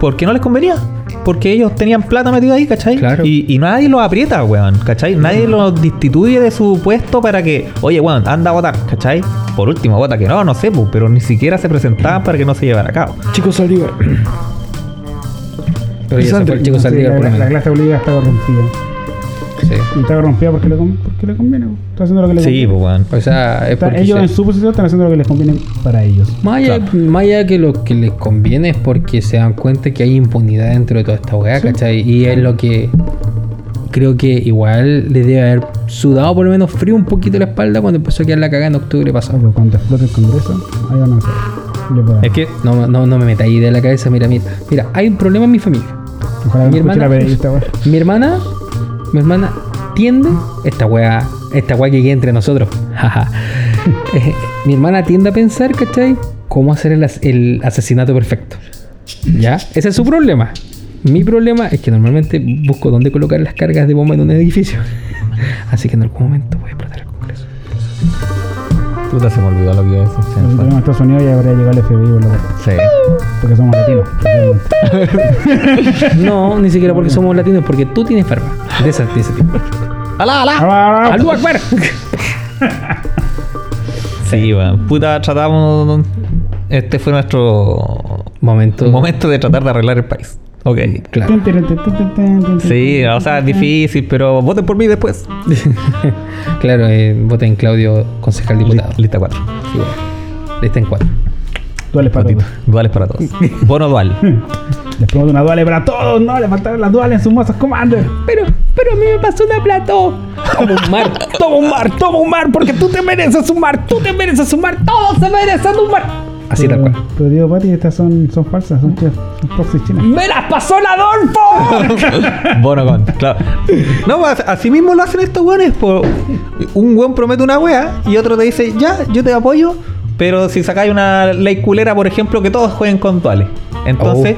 porque no les convenía. Porque ellos tenían plata metida ahí, ¿cachai? Claro. Y, y nadie los aprieta, weón, ¿cachai? Nadie los destituye de su puesto para que, oye, weón, anda a votar, ¿cachai? Por último, vota que no, no sé, pues, pero ni siquiera se presentaban para que no se llevara a cabo. Chicos Saldívar. Pero ya se fue el chico Sí, Saldívar la, lo la menos. clase boliviana está corrompida. Sí. Y está corrompida porque le, porque le conviene. Está haciendo lo que le Sí, conviene. pues, weón. O sea, es Está- porque ellos se- en su posición están haciendo lo que les conviene para ellos. Más allá, más allá que lo que les conviene es porque se dan cuenta que hay impunidad dentro de toda esta weá, ¿cachai? Y es lo que creo que igual les debe haber sudado por lo menos frío un poquito la espalda cuando empezó a quedar la cagada en octubre pasado. Pero cuando explote el Congreso, ahí van a hacer. Es que, No, no, no me metáis idea en la cabeza, mira, mira. Mira, hay un problema en mi familia. Ojalá mi no hermana- la. Mi hermana, mi hermana tiende, esta weá, esta weá que entre nosotros. Eh, mi hermana tiende a pensar, ¿cachai? Cómo hacer el, as- el asesinato perfecto. ¿Ya? Ese es su problema. Mi problema es que normalmente busco dónde colocar las cargas de bomba en un edificio. Así que en algún momento voy a. puta, se me olvidó lo que iba a decir. Si a Estados Unidos ya habría llegado el FBI puerta. Sí. Porque somos latinos. No, ni siquiera porque somos latinos, porque tú tienes farma. De ese, de ese tipo. ¡Alá, alá! ¡Alú Akbar! Sí, weón. Puta, tratamos. Este fue nuestro Momento. momento de tratar de arreglar el país. Ok. Claro. Sí, o sea, es difícil, pero voten por mí después. claro, eh, voten Claudio, concejal diputado. Lista 4. Sí, bueno. Lista en cuatro. Duales para todos. Duales para todos. Bono dual. Les prometo una duale para todos. No, le faltaron las duales en sus mozas Commander. Pero, pero a mí me pasó una plato. Toma un mar, toma un mar, toma un mar, porque tú te mereces un mar, tú te mereces un mar, todos se merecen un mar. Así tal Pero- cual. Pero digo, Pati, estas son, son falsas, son, chidas, son proxies chinas. ¡Me las pasó el Adolfo! Bono con. Claro. No, pues, así mismo lo hacen estos weones. por- Un weón promete una wea y otro te dice, ya, yo te apoyo, pero si sacáis una ley culera, por ejemplo, que todos jueguen con duales. Entonces,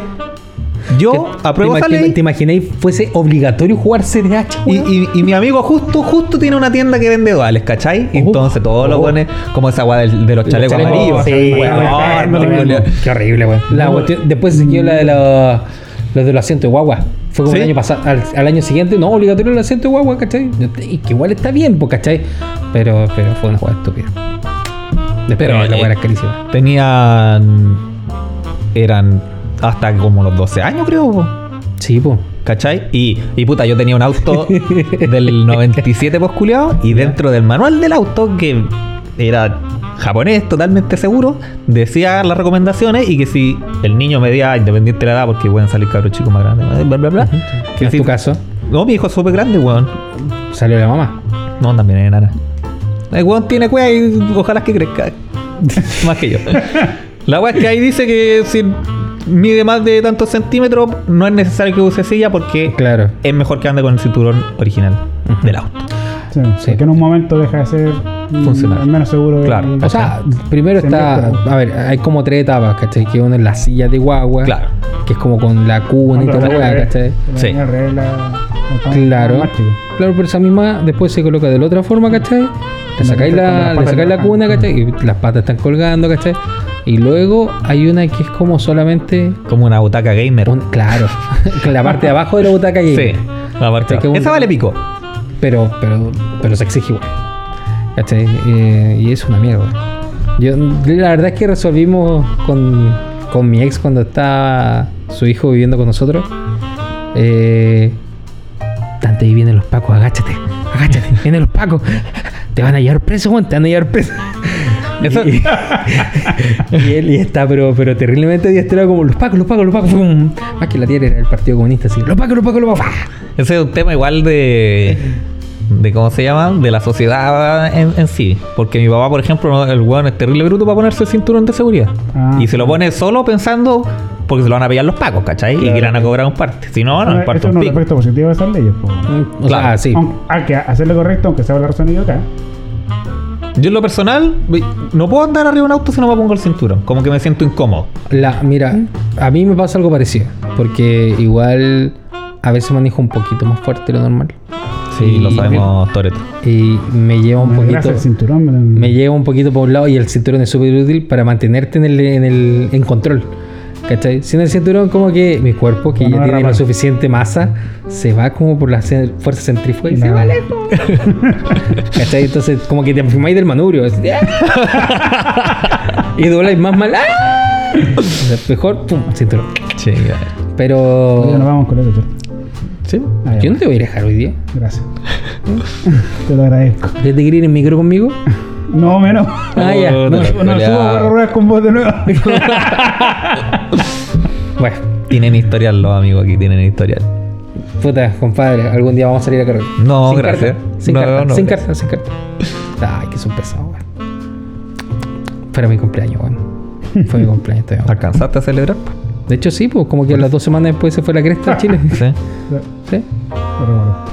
yo ¿Te esa ley. ¿Te imagináis fuese obligatorio jugar CDH? Y, y- y mi amigo justo, justo tiene una tienda que vende duales, ¿cachai? Y Oh, entonces todo lo oh. pone como esa weá de, los chalecos Chaleco- amarillos. Sí, Weón, idea. Qué horrible, weón. La después se siguió la de los, los de los asientos de guagua. Fue como ¿Sí? el año pasado, al, al año siguiente, no, obligatorio el asiento de guagua, ¿cachai? Y que igual está bien, pues, ¿cachai? Pero, pero fue una jugada estúpida. Después Pero, la eh, era carísima. Tenían. Eran hasta como los 12 años, creo. po. Sí, pues. ¿Cachai? Y, y puta, yo tenía un auto del 97 posculeado y dentro del manual del auto, que era japonés totalmente seguro, decía las recomendaciones y que si el niño medía, independiente de la edad, porque pueden salir cabros chicos más grandes, bla, bla, bla. que En si- tu caso, No, mi hijo es súper grande, weón. salió la mamá. No, también es enana. El weón tiene cueva y ojalá que crezca. Más que yo. La weá es que ahí dice que si mide más de tantos centímetros, no es necesario que use silla porque Claro. es mejor que ande con el cinturón original Ujú. del auto. Sí, Sí. Porque en un momento deja de ser Funcional. al menos seguro. de- Claro. O sea, primero Se está. A ver, hay como tres etapas, ¿cachai? Que una es la silla de guagua. Claro. Que es como con la cuna y toda la weá, ¿cachai? la Sí. línea real, la- la- Claro. Claro, pero esa misma después se coloca de la otra forma, ¿cachai? Le sacáis la, le sacáis la cuna, ¿cachai? Y las patas están colgando, ¿cachai? Y luego hay una que es como solamente. Como una butaca gamer. un- claro, la parte de abajo de la butaca Sí, gamer. la parte Que un- Esa vale pico. Pero, pero, pero se exige igual. ¿Cachai? Eh, y es una mierda. Yo, la verdad es que resolvimos con, con mi ex cuando estaba su hijo viviendo con nosotros. Eh, Dante, ahí vienen los pacos, agáchate, agáchate, vienen los pacos. Te van a llevar preso, Juan, te van a llevar preso. Eso- Y, y él y está, pero, pero terriblemente diestrado como los pacos, los pacos, los pacos. ¡Pum! Más que la tierra era el Partido Comunista, así. Los pacos, los pacos, los pacos. Ese es un tema igual de. de ¿Cómo se llama? De la sociedad en, en sí. Porque mi papá, por ejemplo, no- el weón es terrible bruto para ponerse el cinturón de seguridad. Ah, y se lo pone solo pensando porque se lo van a pillar los pacos, ¿cachai? Y que le van a cobrar un parte. Si no, no, un parte un un pico. efecto positivo de esas leyes. Mm, O Claro. sea, sí. Aunque hay que hacerlo correcto, aunque sea por la razón equivocada. Yo en lo personal, no puedo andar arriba de un auto si no me pongo el cinturón. Como que me siento incómodo. La, mira, a mí me pasa algo parecido. Porque igual a veces manejo un poquito más fuerte de lo normal. Sí, Y- lo sabemos, Toreto. Y me lleva un poquito. el cinturón. me- Me lleva un poquito por un lado y el cinturón es súper útil para mantenerte en el, en el en control. ¿Cachai? Sin el cinturón, como que mi cuerpo, que no ya tiene la suficiente masa, se va como por la fuerza centrífuga y se va lejos. ¿Cachai? Entonces, como que te enfermáis del manubrio. ¡ah! y dobláis más mal. ¡ah! O sea, mejor, pum, cinturón. Sí, ya. Pero. Ya nos vamos con eso, ¿cierto? Sí. Ah. Yo no te voy a ir a dejar hoy día. Gracias. Te lo agradezco. ¿Desde que ir en el micro conmigo? No, menos. Ah, ya. No, No, no subo ruedas con vos de nuevo. Bueno, Tienen historial los amigos aquí, tienen historial. puta, compadre, algún día vamos a salir a cargar. No, Sin gracias. carta, sin No, carta, no, sin gracias. carta, sin carta. Ay, que son pesados, weón. Fuera mi cumpleaños, weón. Fue mi cumpleaños todavía. weón. ¿Alcanzaste a celebrar? De hecho, sí, pues como que las dos semanas después se fue la cresta a Chile. Sí. Sí. Lo recuerdo.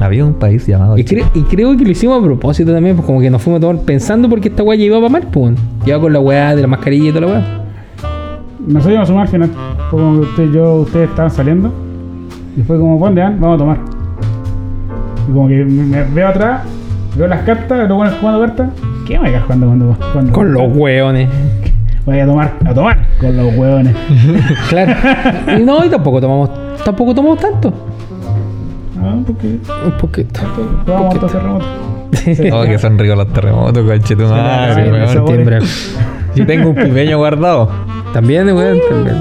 Había un país llamado Y, Chile. cre- y creo que lo hicimos a propósito también, pues como que nos fuimos a tomar pensando porque esta weá llevaba mal, pues. Llevaba con la weá de la mascarilla y toda la weá. Nosotros íbamos a sumar al final. Fue como que usted, yo, ustedes estaban saliendo. Y fue como, ¿dónde van? Vamos a tomar. Y como que me, veo atrás, veo las cartas, los buenos jugando cartas. ¿Qué me jugando cuando, cuando Con los weones. Voy a tomar, a tomar con los hueones. Claro. Y no, y tampoco tomamos, tampoco tomamos tanto. Ah, Un poquito. probamos poquito. estos terremotos. Oh, que son ricos los terremotos, conche tu madre, sí, weón. septiembre. Yo tengo un pipeño guardado. También, weón, también.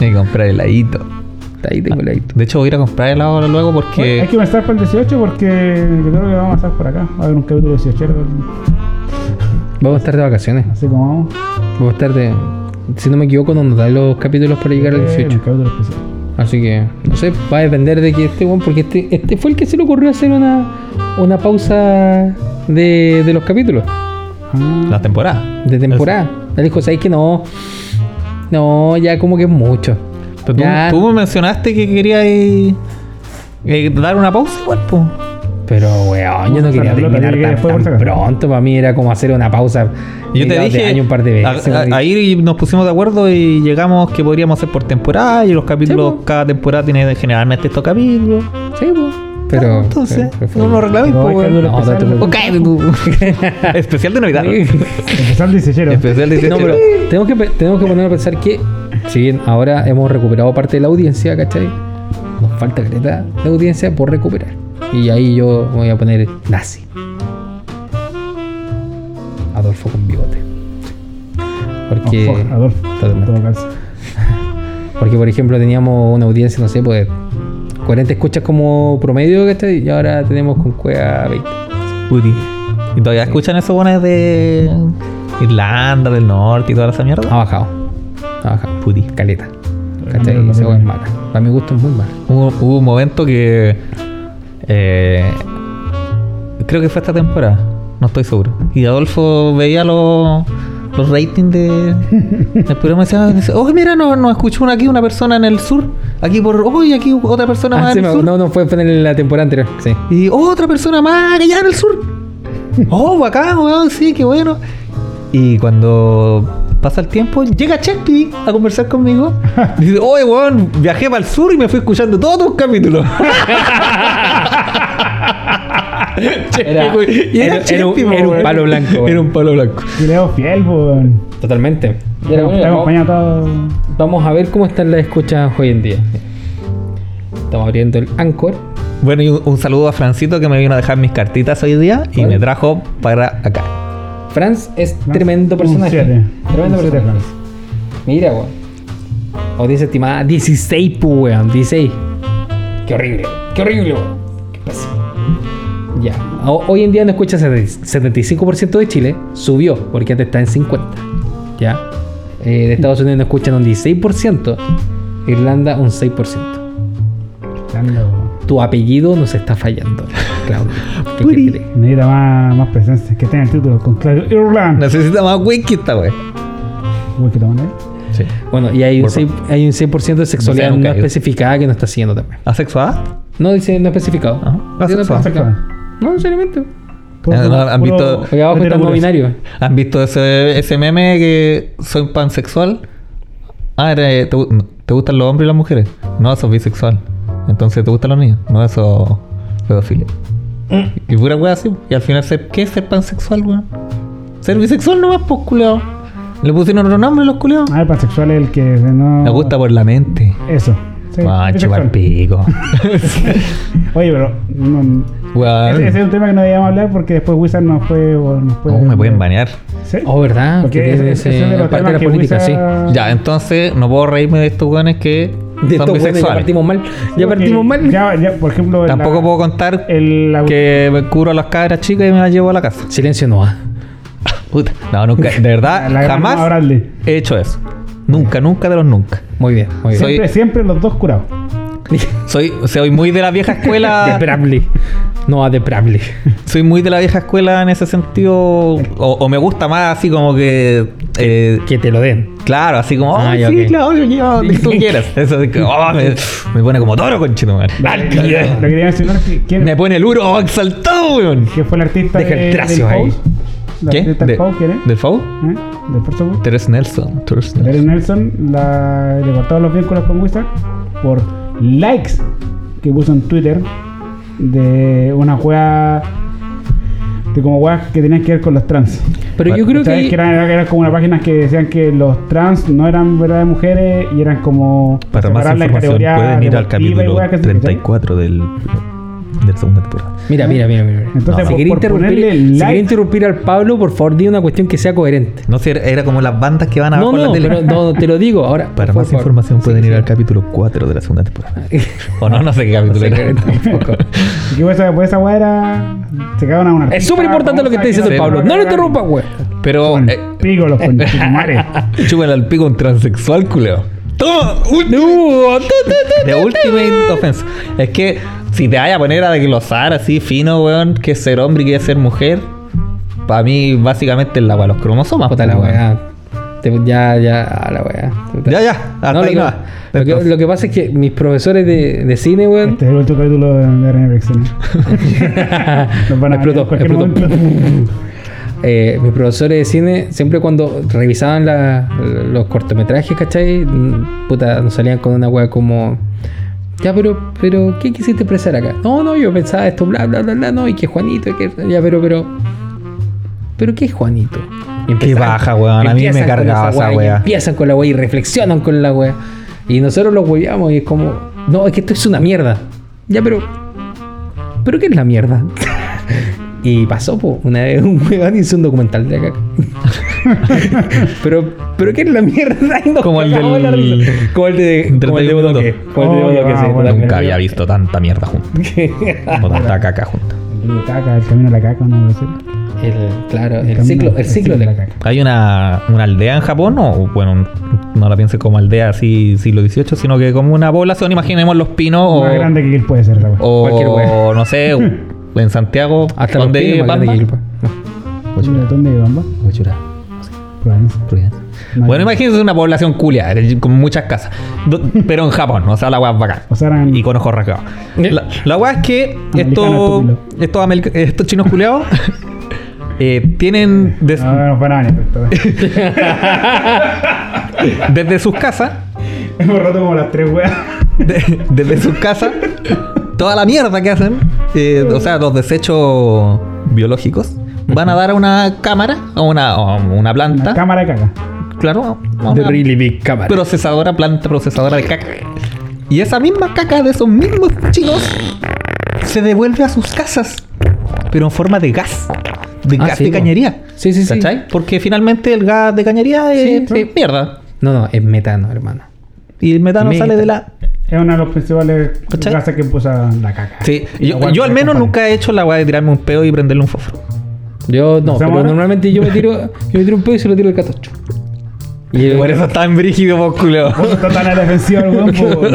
Hay que comprar heladito. Ahí tengo el ladito. De hecho, voy a ir a comprar helado luego Hay porque. que pensar para el 18 porque yo creo que vamos a estar por acá. Va a haber un capítulo 18, Vamos a estar de vacaciones. así como vamos. Vamos a estar de. Si no me equivoco, no nos dan los capítulos para llegar al Eh, 18. Un capítulo especial. Así que, no sé, va a depender de que este weón, porque este, este fue el que se le ocurrió hacer una, una pausa de, de los capítulos, Ah, La temporada. de temporada. Él dijo, ¿sabes que no? No, ya como que es mucho. Pero tú, Ya. tú me mencionaste que querías eh, eh, dar una pausa igual, pues. Pero, weón, yo no quería terminar tan, pronto. Para mí era como hacer una pausa. Yo te de dije, año un par de veces. a- a- weón. ahí nos pusimos de acuerdo y llegamos que podríamos hacer por temporada y los capítulos, Sí, cada temporada tiene generalmente estos capítulos. Sí, pues. Pero. entonces, pero fue- no nos reclames, No, especial, tú. Especial de Navidad. Empezar el 18. Especial de No, pero tenemos que, tenemos que poner a pensar que, si bien ahora hemos recuperado parte de la audiencia, ¿cachai? Nos falta caleta de audiencia por recuperar. Y ahí yo voy a poner nazi. Adolfo con bigote. Porque, Adolfo. Totalmente. En todo caso. porque, por ejemplo, teníamos una audiencia, no sé, pues 40 escuchas como promedio, ¿cachai? Y ahora tenemos con Cueva 20. Puti. ¿Y todavía escuchan esos buenos de Irlanda, del norte y toda esa mierda? Ha bajado. Ha bajado. Puti. Caleta. ¿Cachai? Esa es mala. Para mi gusto es muy mala. Hubo, hubo un momento que. Eh, creo que fue esta temporada. No estoy seguro. Y Adolfo veía los, los ratings de, del programa. Decía, oh, mira, nos no escuchó una, aquí una persona en el sur. Aquí por, oh, y aquí otra persona Ah, más sí, en el no, sur. no, no, fue, fue en la temporada anterior. Sí. Y oh, otra persona más allá en el sur. Oh, bacán, weón, sí, qué bueno. Y cuando pasa el tiempo, llega Chespi a conversar conmigo. Dice, oye, weón, viajé para el sur y me fui escuchando todos tus capítulos. Era- y era, era- Chespi, era era un weón. palo blanco, weón. Era un palo blanco. Y Leo fiel, pues. Totalmente. Bueno, todo. Vamos a ver cómo están las escuchas hoy en día. Estamos abriendo el Anchor. Bueno, y un, un saludo a Francito que me vino a dejar mis cartitas hoy día y me trajo para acá. Franz es Franz, tremendo personaje. siete. Tremendo siete, personaje. Mira, weón. Audiencia estimada 16, pu, weón. 16. Qué horrible. Qué horrible, weón. Qué pésimo. Ya. Ho- Hoy en día no escucha 75% de Chile. Subió, porque antes está en 50. Ya. Eh, de Estados Unidos no escuchan un 16%. Irlanda un 6%. Ando. Tu apellido nos está fallando, Claudio. ¿Qué Puri. te? Necesita más, más presencia. Que tenga el título con Claudio Irland. Necesita más wiki esta wey. Te mandé. Sí. Bueno, y hay un, Por 6, hay un 6% de sexualidad nunca no ido. especificada que no está siguiendo también. ¿Asexuada? No dice no especificado. Dice no Asexual. especificado. No, seriamente. Puro- Eh, no, ¿han visto- no. ¿Han visto ese, ese meme que soy pansexual? Ah, eres- te, gu- ¿te gustan los hombres y las mujeres? No, eso es bisexual. Entonces, ¿te gustan los niños? No, eso es pedofilia. Y pura wea así. Y al final, ser- ¿qué es ser pansexual, weón? Ser bisexual nomás, pues, culiao. Le pusieron otro nombre a los culiados. Ah, el pansexual es el que no. Me gusta por la mente. Eso. Sí, Ah, chupar pico. Oye, pero. no- ese, ese es un tema que no debíamos hablar porque después Wizard nos puede. Nos Oh, me pueden banear. ¿Sí? Oh, ¿verdad? Porque ese ese- es de parte la política, sí. Ya, entonces no puedo reírme de estos weones que De weones, ya partimos mal. Ya partimos mal. Ya, ya, por ejemplo. la- Tampoco puedo contar el, la- que me curo a las cabras chicas y me las llevo a la casa. Silencio no. ah. Puta. No, nunca. De verdad, la jamás he hecho eso. Nunca, nunca de los nunca. Muy bien, muy bien. Soy- Siempre, siempre los dos curados. Soy, soy muy de la vieja De escuela. No a de Bramley. soy muy de la vieja escuela en ese sentido. O, o me gusta más así como que. eh, Que te lo den. claro, así como. Ah, "Ay, ya, sí, ok. claro, yo, que tú quieras. Eso de que. oh, me, me pone como toro, conchito, madre. Lo que quería mencionar que quién, Me pone el uro exaltado, weón. quién fue el artista Deja el tracio del ahí. Pose. ¿El ¿Qué? del Pose quién es? ¿Del FAU? ¿Eh? Del. Teres Nelson. Teres Nelson. Nelson la, le cortaron los vínculos con Wizard por likes que puso en Twitter de una juega de como weas que tenían que ver con los trans. Pero yo creo que. que eran, eran como unas páginas que decían que los trans no eran verdaderas mujeres y eran como Para más información categoría pueden ir al capítulo weas que así, ¿cachai? 34 del, de la segunda temporada. Mira, mira, mira, mira. Entonces, si por- quería interrumpir, ponerle si like- quería interrumpir al Pablo, por favor, di una cuestión que sea coherente. No sé, era, era como las bandas que van a No, en la no, tele. pero no, te lo digo ahora. Para más favor. información Sí, pueden ir sí. al capítulo 4 de la segunda temporada. o no, no sé qué No capítulo sé era. qué tampoco. Y que esa, pues esa wea era. Se cagaban a una. Es súper importante lo que está diciendo el. Pablo. No lo interrumpas, güey. Pero Con eh, pico los conchetumares. chúpale al pico un transexual, culeo. ¡Toma! ¡Ulti- No. De Ultimate Offense. Es que si te vayas a poner a desglosar así fino, weón, que es ser hombre y que es ser mujer, para mí básicamente es la weá, los cromosomas. Puta pues, la weón. weá. Ya, ya, a la weá. Ya, ya, hasta No, lo, ahí que, lo, que, Entonces. lo que pasa es que mis profesores de, de cine, weón. Este es el último capítulo de René. Nos van a Explotó, explotó. Eh, mis profesores de cine, siempre cuando revisaban la- los cortometrajes, ¿cachai? Puta, nos salían con una weá como. Ya, pero, pero, ¿qué quisiste expresar acá? No, no, yo pensaba esto, bla, bla, bla, bla, no, y que Juanito, y que. Ya, pero, pero. ¿Pero qué es Juanito? Qué baja, weón, a mí me cargaba esa weá. Empiezan con la weá y reflexionan con la weá. Y nosotros los hueveamos y es como. No, es que esto es una mierda. Ya, pero. ¿Pero qué es la mierda? Y pasó, po. Una vez un weón hizo un documental de acá. Pero, pero ¿qué es la mierda? Como el del-. Como de. Como el de 31 Bodoque. Como el de Oh, Bodoque, sí. bueno, totalmente. Nunca había visto tanta mierda junta. O tanta caca junta. El río caca, el camino a la caca, no. El, claro, el, camino- ciclo, el ciclo de la caca. Hay una, una aldea en Japón, o bueno, no la piense como aldea así siglo XVIII, sino que como una población, imaginemos los pinos o, Más grande que puede ser. Cualquier o wea. no sé, en Santiago, Hasta donde vive Bamba. ¿Dónde- ¿Dónde vive Bamba? Bueno, imagínense una población culia, con muchas casas. Do- pero en Japón, o sea, la weá es bacán. O sea, eran- Y con ojos rasgados. La, la weá es que estos, estos, chinos culiados eh, tienen des- No, no desde sus casas, Hemos roto como las tres weas. de- desde sus casas, toda la mierda que hacen, eh, o sea, los desechos biológicos, van a dar a una cámara, a una, a una planta, Una cámara de caca. claro, una really big camera. procesadora, planta procesadora de caca. Y esa misma caca de esos mismos chinos se devuelve a sus casas, pero en forma de gas. De Ah, gas sí, de po. cañería. Sí, sí, sí. ¿Cachai? Porque finalmente el gas de cañería es Sí, sí. mierda. No, no, es metano, hermano. Y el metano Meta. sale de la. Es uno de los principales ¿Cachai? gases que puso la caca. Sí, yo, yo al menos nunca he hecho la weá de tirarme un pedo y prenderle un fósforo. Yo no, ¿Hacemos pero ahora? normalmente yo me tiro, yo me tiro un pedo y se lo tiro al catocho. Y el- Por eso está en brígido, vos culo. Vos estás tan a la defensiva, el weón. po.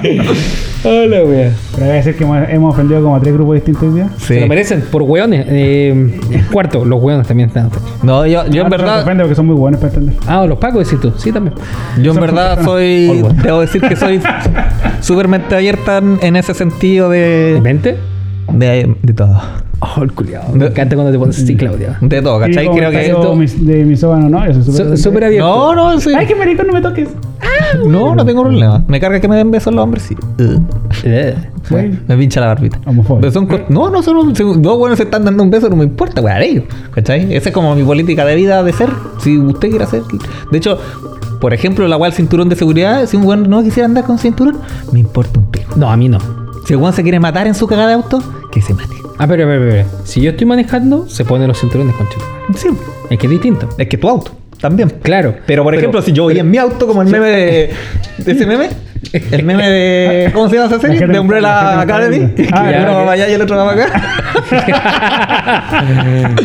Hola, wea. Pero voy a decir que hemos, ofendido como a tres grupos distintos hoy día. Se Sí. lo merecen por weones. Eh, cuarto, los weones también están. No, yo, yo en Ah, no, verdad. te ofende porque son muy buenos para entender. Ah, o los pacos, decís tú. Sí, también. Yo en verdad soy. Debo decir que soy súper mente abierta en, en ese sentido de. ¿Mente? De, de todo. Oh, el culiado. Me encanta cuando te pones así, Claudia. De todo, ¿cachai? Y Creo que. esto- mis- de mi sóbano, ¿no? Yo soy súper abierto. No, no, sí. Ay, qué marico, no me toques. No, no tengo problema. Me carga que me den besos los hombres, sí. Uh, Eh. Me pincha la barbita. Pero son no, no, son dos buenos se están dando un beso, no me importa, weón, ellos. ¿Cachai? Esa es como mi política de vida de ser. Si usted quiere hacer. De hecho, por ejemplo, la weá del cinturón de seguridad, si un weón no quisiera andar con cinturón, me importa un pico. No, a mí no. Si el weón se quiere matar en su cagada de auto, que se mate. Ah, pero, pero, pero. Si yo estoy manejando, se ponen los cinturones con chico. Sí. Es que es distinto. Es que tu auto, también. Claro. Pero por ejemplo, si yo voy en mi auto, como el meme de. de ese meme? El meme de. ¿Cómo se llama esa serie? De Umbrella Academy. Que Ah, uno va para allá y el otro va para acá.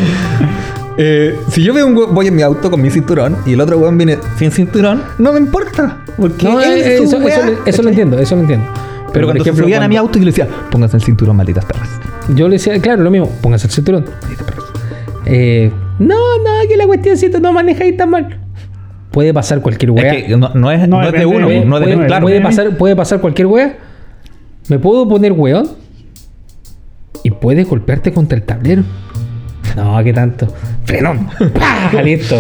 Eh, si yo veo un voy en mi auto con mi cinturón y el otro weón viene sin cinturón, no me importa. Porque No, él eh, es su eso, weá, eso, lo entiendo, eso lo entiendo. Pero cuando se subían a mi auto, yo le decía, pónganse el cinturón, malditas perras. Yo le decía, claro, lo mismo, póngase el cinturón. Eh, no, no, que la cuestioncito no manejáis tan mal. Puede pasar cualquier weá. Es que no, no es, No, no es de depende, uno, puede- no es de puede, claro. puede de pasar, puede pasar cualquier weá. Me puedo poner weón y puedes golpearte contra el tablero. No, ¿qué tanto? Frenón. ¡Pah! Listo.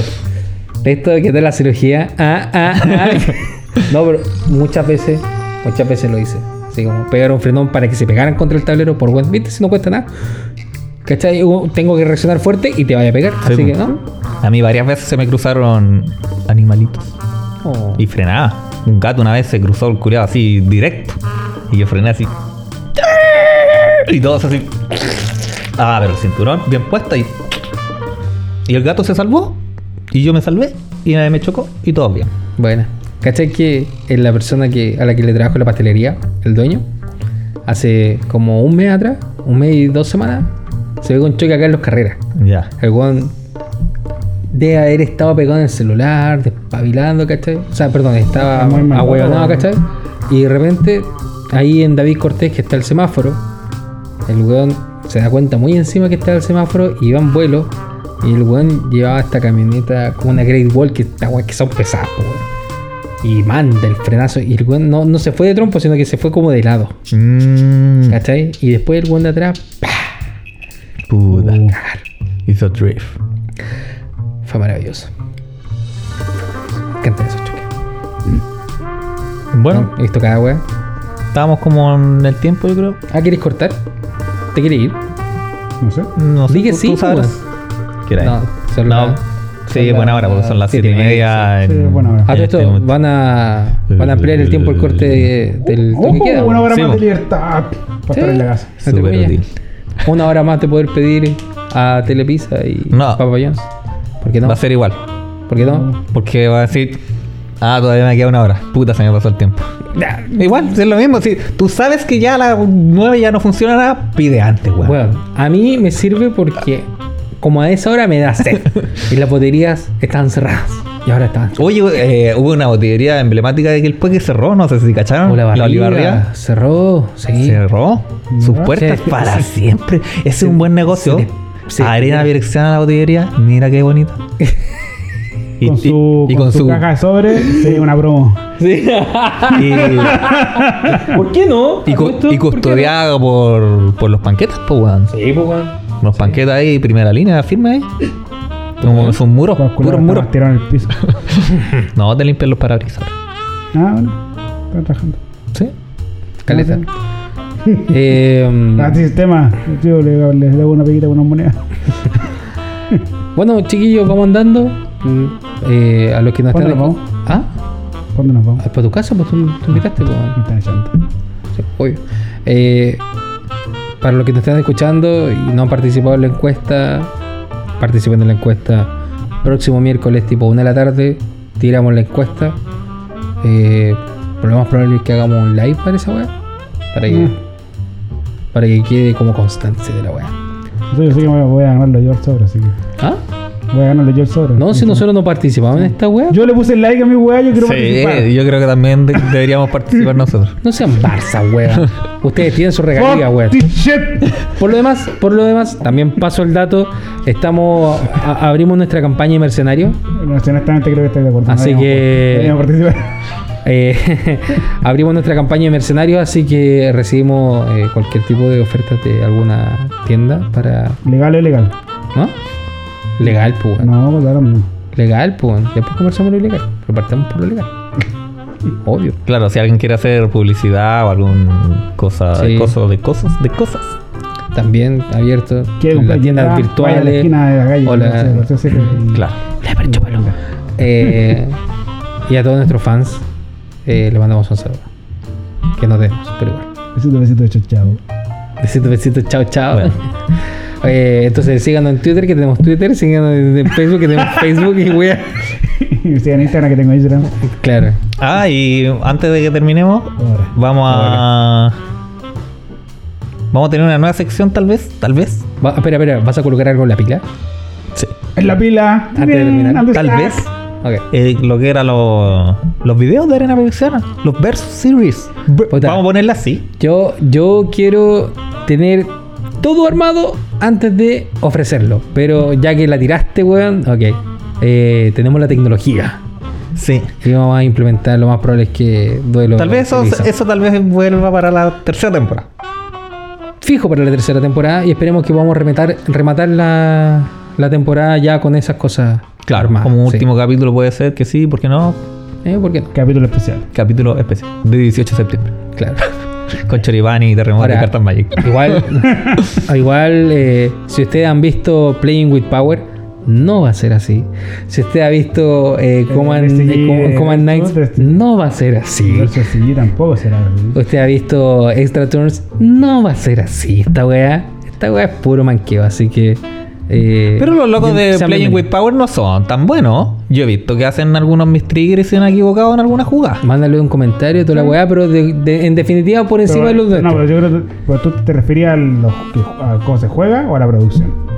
Listo, que tal la cirugía? Ah, ah, ah. No, pero muchas veces, muchas veces lo hice. Así como pegar un frenón para que se pegaran contra el tablero por buen. ¿Viste? Si no cuesta nada. ¿Cachai? Tengo que reaccionar fuerte y te vaya a pegar. Así Sí, que. ¿no? A mí varias veces se me cruzaron animalitos Oh. y frenaba. Un gato una vez se cruzó el curiado así directo y yo frené así. Y todos así. Ah, pero el cinturón bien puesto y. Y el gato se salvó y yo me salvé y nadie me chocó y todo bien. Bueno, ¿cachai que es la persona que, a la que le trabajo en la pastelería, el dueño? Hace como un mes atrás, un mes y dos semanas, se ve con choque acá en los carreras. Ya. El weón de haber estado pegado en el celular, despabilando, ¿cachai? O sea, perdón, estaba ahueonado, ¿cachai? Y de repente, ahí en David Cortés, que está el semáforo, el weón se da cuenta muy encima que está el semáforo y va en vuelo. Y el weón llevaba esta camioneta como una Great Wall que, que son pesadas, po, weón. Y manda el frenazo. Y el weón no, no se fue de trompo, sino que se fue como de lado. Mmm. ¿Cachai? Y después el weón de atrás, ¡pah! Puta. Uh. Cagar. Hizo drift. Fue maravilloso. Me encantan esos choques. Bueno, He visto cada weá. estábamos como en el tiempo, yo creo. Ah, ¿quieres cortar? ¿Te quieres ir? No sé. No sé. Di que tú- sí, tú pues. No, son No. Sí, son buena hora, porque son las siete y media. Sí, en- buena hora. Ah, todo este esto momento. van a, van a ampliar el tiempo el corte de- del toque Ojo, queda. una hora Sí, más de libertad para estar en la casa. Súper. Una hora más de poder pedir a Telepizza y No. Papa. ¿Por qué no? Va a ser igual. ¿Por qué no? Porque va a decir, ah, todavía me queda una hora. Puta, se me pasó el tiempo. Igual, es lo mismo. Si tú sabes que ya a las 9 ya no funciona nada, pide antes, weón. Bueno, a mí me sirve porque como a esa hora me da sed y las boterías estaban cerradas y ahora están. Oye, eh, hubo una botillería emblemática de Quilpue que cerró, no sé si cacharon. La Barriga, Olivarría. cerró, sí. Cerró sus puertas Sí, para sí. siempre. Ese es un buen negocio. se Sí. Arena Birexiana la botillería, mira qué bonita. Y, con su, y con con su su. caja de sobre, sería una promo. Sí. Y, ¿Por qué no? y cu- ¿Esto? y ¿Por qué custodiado por, por los panquetas, pues, weón. Sí, pues, weón. Los panquetas ahí, primera línea, firme ahí. Como son muros, puros muros. en el piso. No, te limpian los parabrisas. Ah, bueno. Están trabajando. Sí. Caleta. Eh, Antisistema. Tío, le, le debo una peguita con una moneda. bueno, chiquillos, vamos andando. Eh, a los que nos ¿Cuándo están. nos vamos? ¿Ah? ¿Cuándo nos vamos? ¿Para tu casa? Pues tú, tú invitaste, pues. Me están echando. Sí, obvio. Eh, para los que te están escuchando y no han participado en la encuesta, participen en la encuesta. Próximo miércoles, tipo 1 de la tarde, tiramos la encuesta. Eh, lo más probable es que hagamos un live para esa weá. Para que, Mm. para que quede como constancia de la weá. Entonces, yo sé que me voy a ganarlo yo el sobre, así que. ¿Ah? Voy a. No, si nosotros no participamos en esta weá. Yo le puse el like a mi weá, yo quiero participar. Sí, yo creo que también de- deberíamos participar nosotros. No sean Barça, weá. Ustedes tienen su regalía, Fuck weá. this shit. Por lo demás, por lo demás, también paso el dato. Estamos a- abrimos nuestra campaña de mercenarios. No, si honestamente creo que estoy de acuerdo. Así No que- deberíamos participar. Eh, abrimos nuestra campaña de mercenarios, así que recibimos eh, cualquier tipo de ofertas de alguna tienda para. ¿Legal o ilegal? ¿No? Legal, pues. weón. No, mismo. Legal, pues. weón. Después conversamos lo ilegal. Pero partamos por lo legal. Obvio. Claro, si alguien quiere hacer publicidad o algún cosa, Sí. de cosas, de cosas. También abierto. ¿Quiere en las tiendas la virtuales. esquina de la calle. o la- no sé, no Claro. Eh, y a todos nuestros fans eh, le mandamos un saludo. Que nos demos, pero igual. Besito, besito, hecho, chao. Besitos, besitos, chao, chao. Bueno. Eh, entonces síganos en Twitter, que tenemos Twitter, síganos en Facebook, que tenemos Facebook y wea. Y sigan Instagram que tengo Instagram. Claro. Ah, y antes de que terminemos, Ahora. vamos a. Vamos a tener una nueva sección, tal vez. Tal vez. Va- espera, espera, ¿vas a colocar algo en la pila? Sí. En la pila. Antes de terminar, Antes- Tal vez. Ok. eh, lo que eran los, los videos de Arena Valenciana. Los Versus Series. Vamos a ponerla así. Yo, yo quiero tener todo armado antes de ofrecerlo. Pero ya que la tiraste, weón, ok. Eh, tenemos la tecnología. Sí. Y vamos a implementar, lo más probable es que duelo. Tal vez eso, eso tal vez vuelva para la tercera temporada. fijo para la tercera temporada y esperemos que podamos rematar, rematar la, la temporada ya con esas cosas Claro, armadas, como sí. último capítulo puede ser que sí, ¿por qué no? Eh, ¿Por qué no? Capítulo especial. Capítulo especial de 18 de septiembre. Claro. Con Choribani y Terremoto Ahora, y Cartas Magic. Igual, igual eh, si ustedes han visto Playing with Power, no va a ser así. Si usted ha visto eh, Command, eh, Com- Command Knights, no va a ser así. Tampoco será así. Usted ha visto Extra Turns, no va a ser así. Esta weá, esta weá es puro manqueo, así que. Eh, Pero los locos de Playing with. Power no son tan buenos. Yo he visto que hacen algunos mis triggers y se han equivocado en alguna jugada. Mándale un comentario, toda la weá, pero de- de- en definitiva por encima Pero- de los No, nuestros. pero yo creo que pero tú te referías a, los que- a cómo se juega o a la producción.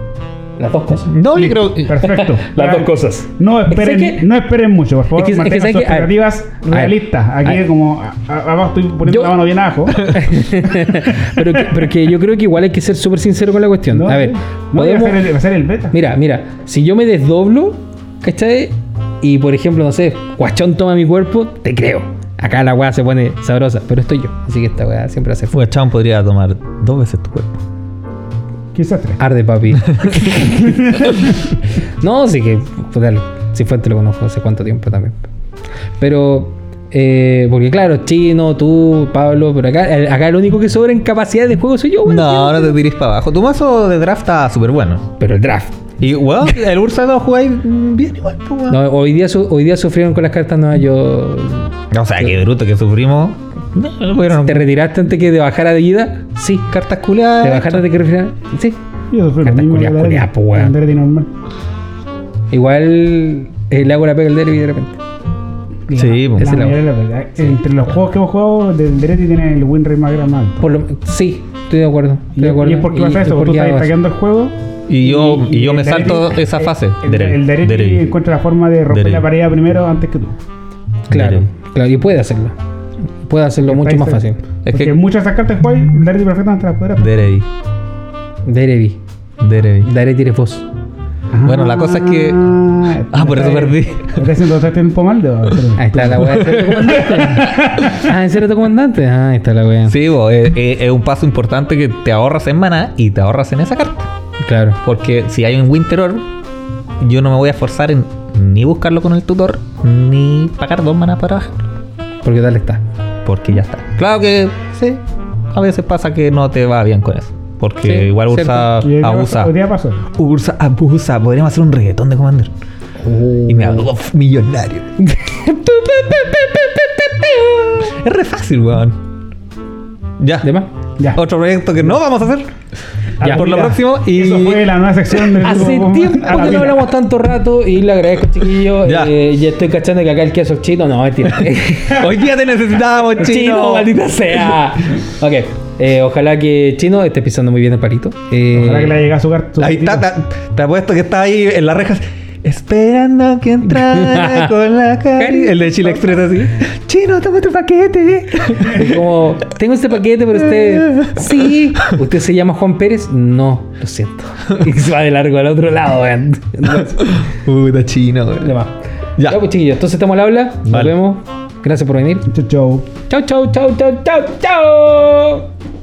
Las dos cosas. No, yo creo. Perfecto. Las dos cosas. No esperen, que- no esperen mucho, por favor. Es que- es que mantengan sus expectativas a realistas. Aquí a como abajo estoy poniendo Yo- la mano bien abajo. pero, que, pero que yo creo que igual hay que ser súper sincero con la cuestión. No, a ver, no, podemos- ser el, beta. Mira, mira, si yo me desdoblo, ¿cachai? Y por ejemplo, no sé, Guachón toma mi cuerpo, te creo. Acá la weá se pone sabrosa, pero estoy yo. Así que esta weá siempre hace. Fuegachón podría tomar dos veces tu cuerpo. Quizás tres. Arde, papi. no, sí que. puta, Si Fuente lo conozco hace cuánto tiempo también. Pero. eh, porque claro, Chino, tú, Pablo, pero acá, el- acá el único que sobra en capacidad de juego soy yo, weón. No, no te tirís para abajo. Tu mazo de draft está súper bueno. Pero el draft. Y, weón, el Ursa lo jugáis bien igual, pues, weón. No, hoy, día, su- hoy día sufrieron con las cartas nuevas. Yo. O sea, qué bruto que sufrimos. No, no pudieron. ¿Te retiraste antes que te bajara de vida? Sí. Cartas culiadas. ¿Te bajaste antes que refiriera? Sí. Yo sufrí lo Carta mismo. culiá, que la culiá, Derby. po, weón. Con Derby normal. Igual eh, le hago la pega al derby de repente. Sí, La. Ese la- de la verdad. Entre los juegos que hemos jugado, del Derby tiene el win rate más grande. más alto. Por lo, sí, estoy de acuerdo. Estoy Y, de acuerdo. y es porque pasa eso, tú porque estás hago eso. ataqueando el juego. Y yo, y, yo el me Derby- salto esa el- fase. El, Derby, el Derby Derby. encuentra la forma de romper la pared primero antes que tú. Claro, claro, y puede hacerlo. Puede hacerlo mucho más fácil. Es Porque que- muchas de esas cartas juegas, el Derby perfectamente las podrás. Derby. Derby. Derevi. Daré tires vos. Bueno, la cosa es que- Ah, por eso perdí. ¿Estás haciendo todo tiempo mal? de- Ahí está la weá de ser tu comandante. Ah, ¿en serio tu comandante? Ah, ahí está la weá. Sí, bo, es, es- un paso importante que te ahorras en maná y te ahorras en esa carta. Claro. Porque si hay un Winter Orb, yo no me voy a esforzar en ni buscarlo con el tutor, ni pagar dos maná para bajar. Porque tal está. Porque ya está. Claro que sí, a veces pasa que no te va bien con eso. Porque Sí, igual. Ursa abusa. pasó- Hoy día pasó. Ursa abusa. Podríamos hacer un reggaetón de Commander. Y me hago millonario. es re fácil, weón. Ya. ¿De más? Ya. Otro proyecto que no vamos a hacer. Ya, por lo próximo. Y Eso fue la nueva sección del Hace grupo tiempo que no hablamos tanto rato y le agradezco, chiquillo. Ya. Eh, ya estoy cachando que acá el queso es chino. No, mentira. hoy día te necesitábamos, chino. chino, maldita sea. Ok. Eh, ojalá que Chino esté pisando muy bien el palito. Eh, Ojalá que le haya llegado su carta. su Ahí está, te apuesto que está ahí en las rejas. Esperando que entrara con la cari. El de Chile Express así. Chino, toma tu paquete. Como, tengo este paquete, pero usted. Sí. ¿Usted se llama Juan Pérez? No, lo siento. Y se va de largo al otro lado, weón. Puta chino, más. Ya. Ya, pues chiquillos, entonces estamos al habla. Nos Vale. vemos. Gracias por venir. Chau, chau. Chau, chau, chau, chau, chau, chau.